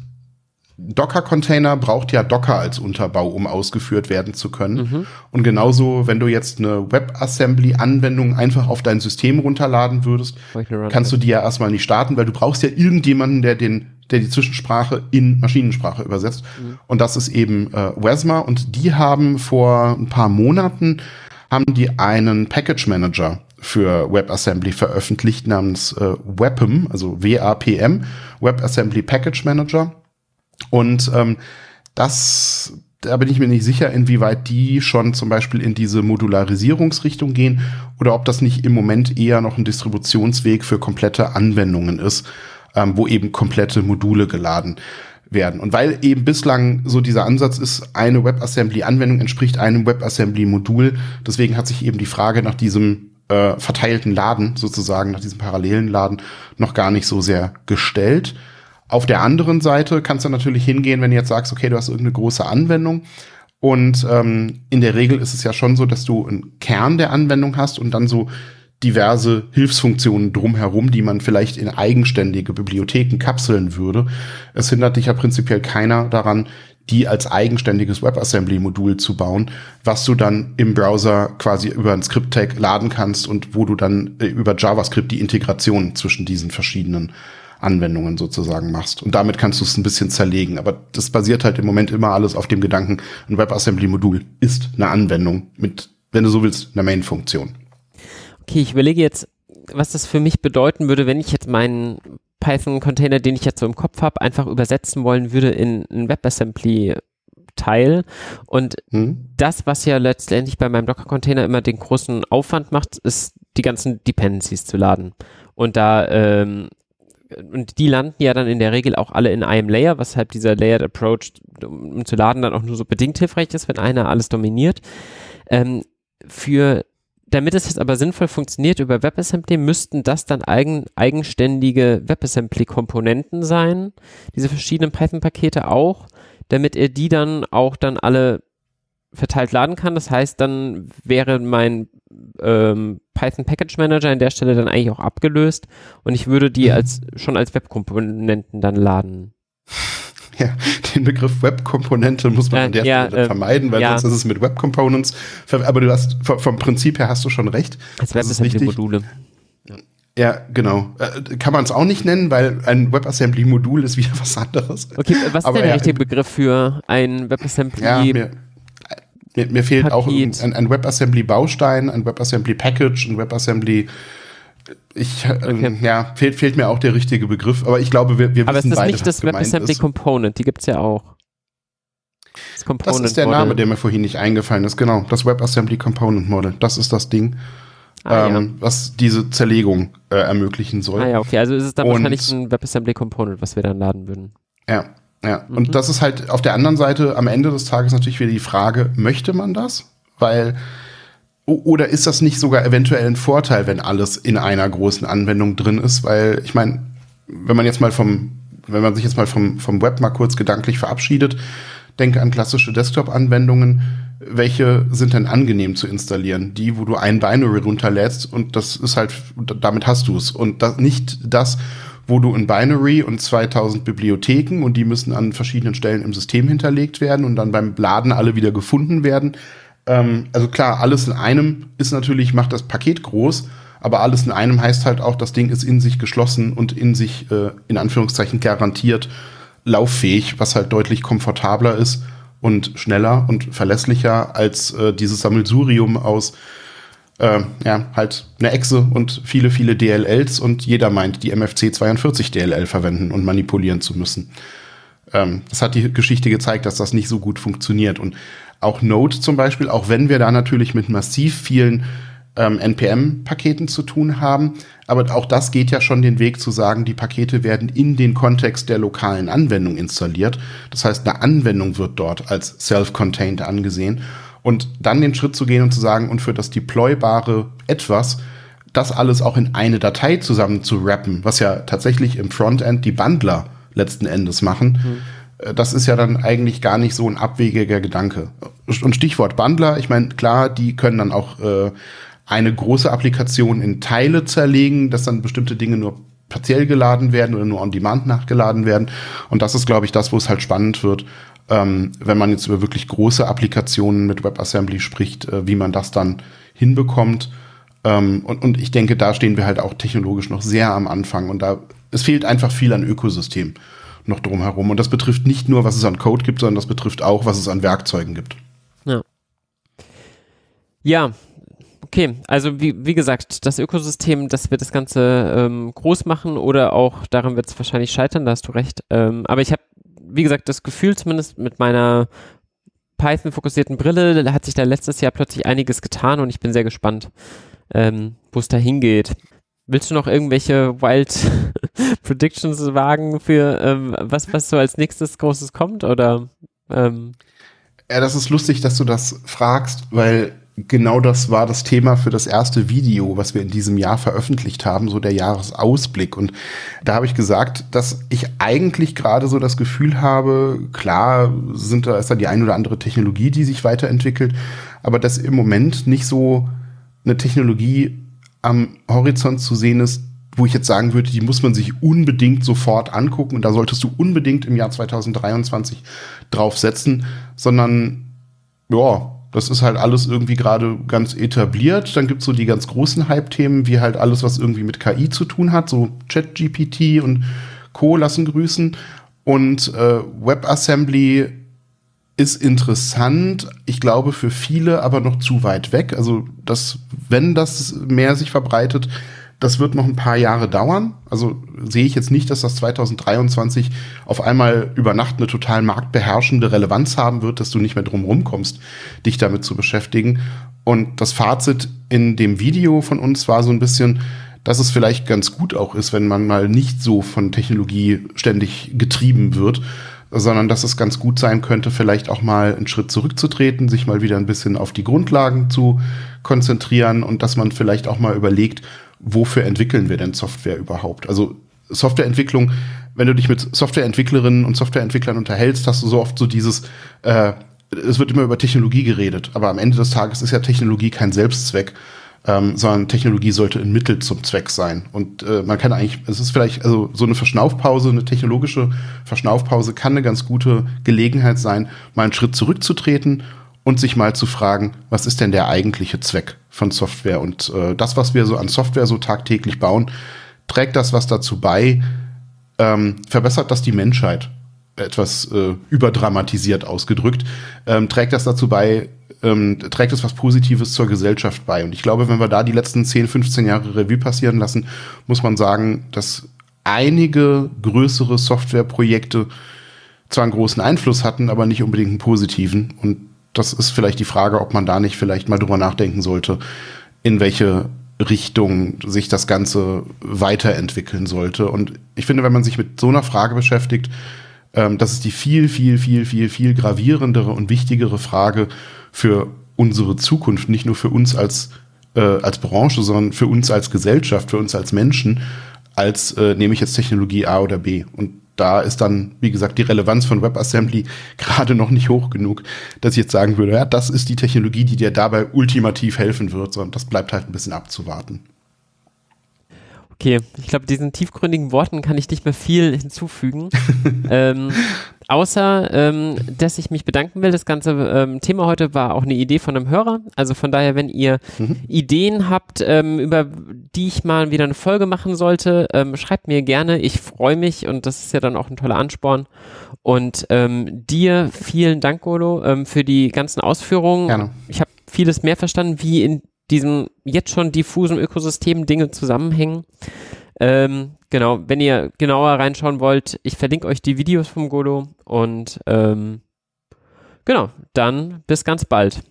Docker-Container braucht ja Docker als Unterbau, um ausgeführt werden zu können. Mhm. Und genauso, wenn du jetzt eine WebAssembly-Anwendung einfach auf dein System runterladen würdest, kannst du die ja erstmal nicht starten, weil du brauchst ja irgendjemanden, der den, der die Zwischensprache in Maschinensprache übersetzt. Mhm. Und das ist eben äh, Wesma. Und die haben vor ein paar Monaten haben die einen Package Manager für WebAssembly veröffentlicht namens äh, WebM, also WAPM, WebAssembly Package Manager. Und ähm, das, da bin ich mir nicht sicher, inwieweit die schon zum Beispiel in diese Modularisierungsrichtung gehen oder ob das nicht im Moment eher noch ein Distributionsweg für komplette Anwendungen ist, ähm, wo eben komplette Module geladen werden. Und weil eben bislang so dieser Ansatz ist, eine WebAssembly-Anwendung entspricht einem WebAssembly-Modul, deswegen hat sich eben die Frage nach diesem äh, verteilten Laden sozusagen, nach diesem parallelen Laden noch gar nicht so sehr gestellt. Auf der anderen Seite kannst du natürlich hingehen, wenn du jetzt sagst, okay, du hast irgendeine große Anwendung und ähm, in der Regel ist es ja schon so, dass du einen Kern der Anwendung hast und dann so diverse Hilfsfunktionen drumherum, die man vielleicht in eigenständige Bibliotheken kapseln würde. Es hindert dich ja prinzipiell keiner daran, die als eigenständiges WebAssembly-Modul zu bauen, was du dann im Browser quasi über ein Script-Tag laden kannst und wo du dann äh, über JavaScript die Integration zwischen diesen verschiedenen Anwendungen sozusagen machst. Und damit kannst du es ein bisschen zerlegen. Aber das basiert halt im Moment immer alles auf dem Gedanken, ein WebAssembly-Modul ist eine Anwendung mit, wenn du so willst, einer Main-Funktion. Okay, ich überlege jetzt, was das für mich bedeuten würde, wenn ich jetzt meinen Python-Container, den ich jetzt so im Kopf habe, einfach übersetzen wollen würde in ein WebAssembly Teil. Und hm. das, was ja letztendlich bei meinem Docker-Container immer den großen Aufwand macht, ist die ganzen Dependencies zu laden. Und da ähm, und die landen ja dann in der Regel auch alle in einem Layer, weshalb dieser Layered Approach, um zu laden, dann auch nur so bedingt hilfreich ist, wenn einer alles dominiert. Ähm, für damit es jetzt aber sinnvoll funktioniert über WebAssembly, müssten das dann eigen, eigenständige WebAssembly-Komponenten sein, diese verschiedenen Python-Pakete auch, damit er die dann auch dann alle verteilt laden kann. Das heißt, dann wäre mein ähm, Python Package Manager an der Stelle dann eigentlich auch abgelöst und ich würde die mhm. als schon als Webkomponenten dann laden. Ja, den Begriff Webkomponente muss man äh, an der ja, Stelle äh, vermeiden, weil ja. sonst ist es mit Web Components. Aber du hast vom Prinzip her hast du schon recht. Als WebAssembly-Module. Ja, genau. Äh, kann man es auch nicht nennen, weil ein WebAssembly-Modul ist wieder was anderes. Okay, was ist aber denn der richtige Begriff für ein WebAssembly? Ja, mir, mir, mir fehlt Paket. auch ein, ein WebAssembly-Baustein, ein WebAssembly-Package, ein WebAssembly ich, ähm, okay. ähm, ja, fehlt, fehlt mir auch der richtige Begriff, aber ich glaube, wir, wir aber wissen beide, Aber ist das nicht das WebAssembly Component? Die gibt's ja auch. Das, das ist der Model. Name, der mir vorhin nicht eingefallen ist, genau. Das WebAssembly Component Model. Das ist das Ding, ah, ähm, ja. was diese Zerlegung äh, ermöglichen soll. Ah ja, okay, also ist es dann Und, wahrscheinlich ein WebAssembly Component, was wir dann laden würden. Ja, ja. Mhm. Und das ist halt auf der anderen Seite am Ende des Tages natürlich wieder die Frage, möchte man das? Weil oder ist das nicht sogar eventuell ein Vorteil, wenn alles in einer großen Anwendung drin ist? Weil ich meine, wenn man jetzt mal vom, wenn man sich jetzt mal vom, vom Web mal kurz gedanklich verabschiedet, denke an klassische Desktop-Anwendungen. Welche sind denn angenehm zu installieren? Die, wo du ein Binary runterlädst und das ist halt, damit hast du es. Und das, nicht das, wo du ein Binary und 2000 Bibliotheken und die müssen an verschiedenen Stellen im System hinterlegt werden und dann beim Laden alle wieder gefunden werden ähm, also klar, alles in einem ist natürlich, macht das Paket groß, aber alles in einem heißt halt auch, das Ding ist in sich geschlossen und in sich, äh, in Anführungszeichen, garantiert lauffähig, was halt deutlich komfortabler ist und schneller und verlässlicher als äh, dieses Sammelsurium aus äh, ja, halt eine Echse und viele, viele DLLs und jeder meint, die MFC 42 DLL verwenden und manipulieren zu müssen. Ähm, das hat die Geschichte gezeigt, dass das nicht so gut funktioniert. Und auch Node zum Beispiel, auch wenn wir da natürlich mit massiv vielen ähm, NPM-Paketen zu tun haben. Aber auch das geht ja schon den Weg zu sagen, die Pakete werden in den Kontext der lokalen Anwendung installiert. Das heißt, eine Anwendung wird dort als self-contained angesehen. Und dann den Schritt zu gehen und zu sagen, und für das deploybare etwas, das alles auch in eine Datei zusammen zu rappen, was ja tatsächlich im Frontend die Bundler letzten Endes machen, mhm. Das ist ja dann eigentlich gar nicht so ein abwegiger Gedanke. Und Stichwort Bundler, ich meine, klar, die können dann auch äh, eine große Applikation in Teile zerlegen, dass dann bestimmte Dinge nur partiell geladen werden oder nur on demand nachgeladen werden. Und das ist, glaube ich, das, wo es halt spannend wird, ähm, wenn man jetzt über wirklich große Applikationen mit WebAssembly spricht, äh, wie man das dann hinbekommt. Ähm, und, und ich denke, da stehen wir halt auch technologisch noch sehr am Anfang und da es fehlt einfach viel an Ökosystem noch drumherum. Und das betrifft nicht nur, was es an Code gibt, sondern das betrifft auch, was es an Werkzeugen gibt. Ja. Ja, okay. Also wie, wie gesagt, das Ökosystem, das wird das Ganze ähm, groß machen oder auch daran wird es wahrscheinlich scheitern, da hast du recht. Ähm, aber ich habe, wie gesagt, das Gefühl zumindest mit meiner Python-fokussierten Brille, hat sich da letztes Jahr plötzlich einiges getan und ich bin sehr gespannt, ähm, wo es da hingeht. Willst du noch irgendwelche Wild Predictions wagen für ähm, was, was so als nächstes Großes kommt? Oder ähm? Ja, das ist lustig, dass du das fragst, weil genau das war das Thema für das erste Video, was wir in diesem Jahr veröffentlicht haben, so der Jahresausblick. Und da habe ich gesagt, dass ich eigentlich gerade so das Gefühl habe, klar sind da, ist da die ein oder andere Technologie, die sich weiterentwickelt, aber dass im Moment nicht so eine Technologie am Horizont zu sehen ist, wo ich jetzt sagen würde, die muss man sich unbedingt sofort angucken und da solltest du unbedingt im Jahr 2023 drauf setzen, sondern ja, das ist halt alles irgendwie gerade ganz etabliert. Dann gibt's so die ganz großen Hype-Themen, wie halt alles, was irgendwie mit KI zu tun hat, so ChatGPT und Co. lassen grüßen. Und äh, WebAssembly ist interessant, ich glaube für viele aber noch zu weit weg. Also, dass, wenn das mehr sich verbreitet, das wird noch ein paar Jahre dauern. Also sehe ich jetzt nicht, dass das 2023 auf einmal über Nacht eine total marktbeherrschende Relevanz haben wird, dass du nicht mehr drum rumkommst, dich damit zu beschäftigen. Und das Fazit in dem Video von uns war so ein bisschen, dass es vielleicht ganz gut auch ist, wenn man mal nicht so von Technologie ständig getrieben wird, sondern dass es ganz gut sein könnte, vielleicht auch mal einen Schritt zurückzutreten, sich mal wieder ein bisschen auf die Grundlagen zu konzentrieren und dass man vielleicht auch mal überlegt, wofür entwickeln wir denn Software überhaupt? Also Softwareentwicklung, wenn du dich mit Softwareentwicklerinnen und Softwareentwicklern unterhältst, hast du so oft so dieses, äh, es wird immer über Technologie geredet, aber am Ende des Tages ist ja Technologie kein Selbstzweck, ähm, sondern Technologie sollte ein Mittel zum Zweck sein. Und äh, man kann eigentlich, es ist vielleicht, also so eine Verschnaufpause, eine technologische Verschnaufpause kann eine ganz gute Gelegenheit sein, mal einen Schritt zurückzutreten und sich mal zu fragen, was ist denn der eigentliche Zweck von Software? Und äh, das, was wir so an Software so tagtäglich bauen, trägt das was dazu bei, ähm, verbessert das die Menschheit? Etwas äh, überdramatisiert ausgedrückt, ähm, trägt das dazu bei, ähm, trägt es was Positives zur Gesellschaft bei. Und ich glaube, wenn wir da die letzten 10, 15 Jahre Revue passieren lassen, muss man sagen, dass einige größere Softwareprojekte zwar einen großen Einfluss hatten, aber nicht unbedingt einen positiven. Und das ist vielleicht die Frage, ob man da nicht vielleicht mal drüber nachdenken sollte, in welche Richtung sich das Ganze weiterentwickeln sollte. Und ich finde, wenn man sich mit so einer Frage beschäftigt, ähm, das ist die viel, viel, viel, viel, viel gravierendere und wichtigere Frage für unsere Zukunft, nicht nur für uns als, äh, als Branche, sondern für uns als Gesellschaft, für uns als Menschen, als äh, nehme ich jetzt Technologie A oder B. Und da ist dann, wie gesagt, die Relevanz von WebAssembly gerade noch nicht hoch genug, dass ich jetzt sagen würde, ja, das ist die Technologie, die dir dabei ultimativ helfen wird, sondern das bleibt halt ein bisschen abzuwarten. Okay, ich glaube, diesen tiefgründigen Worten kann ich nicht mehr viel hinzufügen. ähm, außer, ähm, dass ich mich bedanken will. Das ganze ähm, Thema heute war auch eine Idee von einem Hörer. Also von daher, wenn ihr mhm. Ideen habt, ähm, über die ich mal wieder eine Folge machen sollte, ähm, schreibt mir gerne. Ich freue mich und das ist ja dann auch ein toller Ansporn. Und ähm, dir vielen Dank, Golo, für die ganzen Ausführungen. Gerne. Ich habe vieles mehr verstanden, wie in diesem jetzt schon diffusen Ökosystem Dinge zusammenhängen. Ähm, genau, wenn ihr genauer reinschauen wollt, ich verlinke euch die Videos vom Golo und ähm, genau, dann bis ganz bald.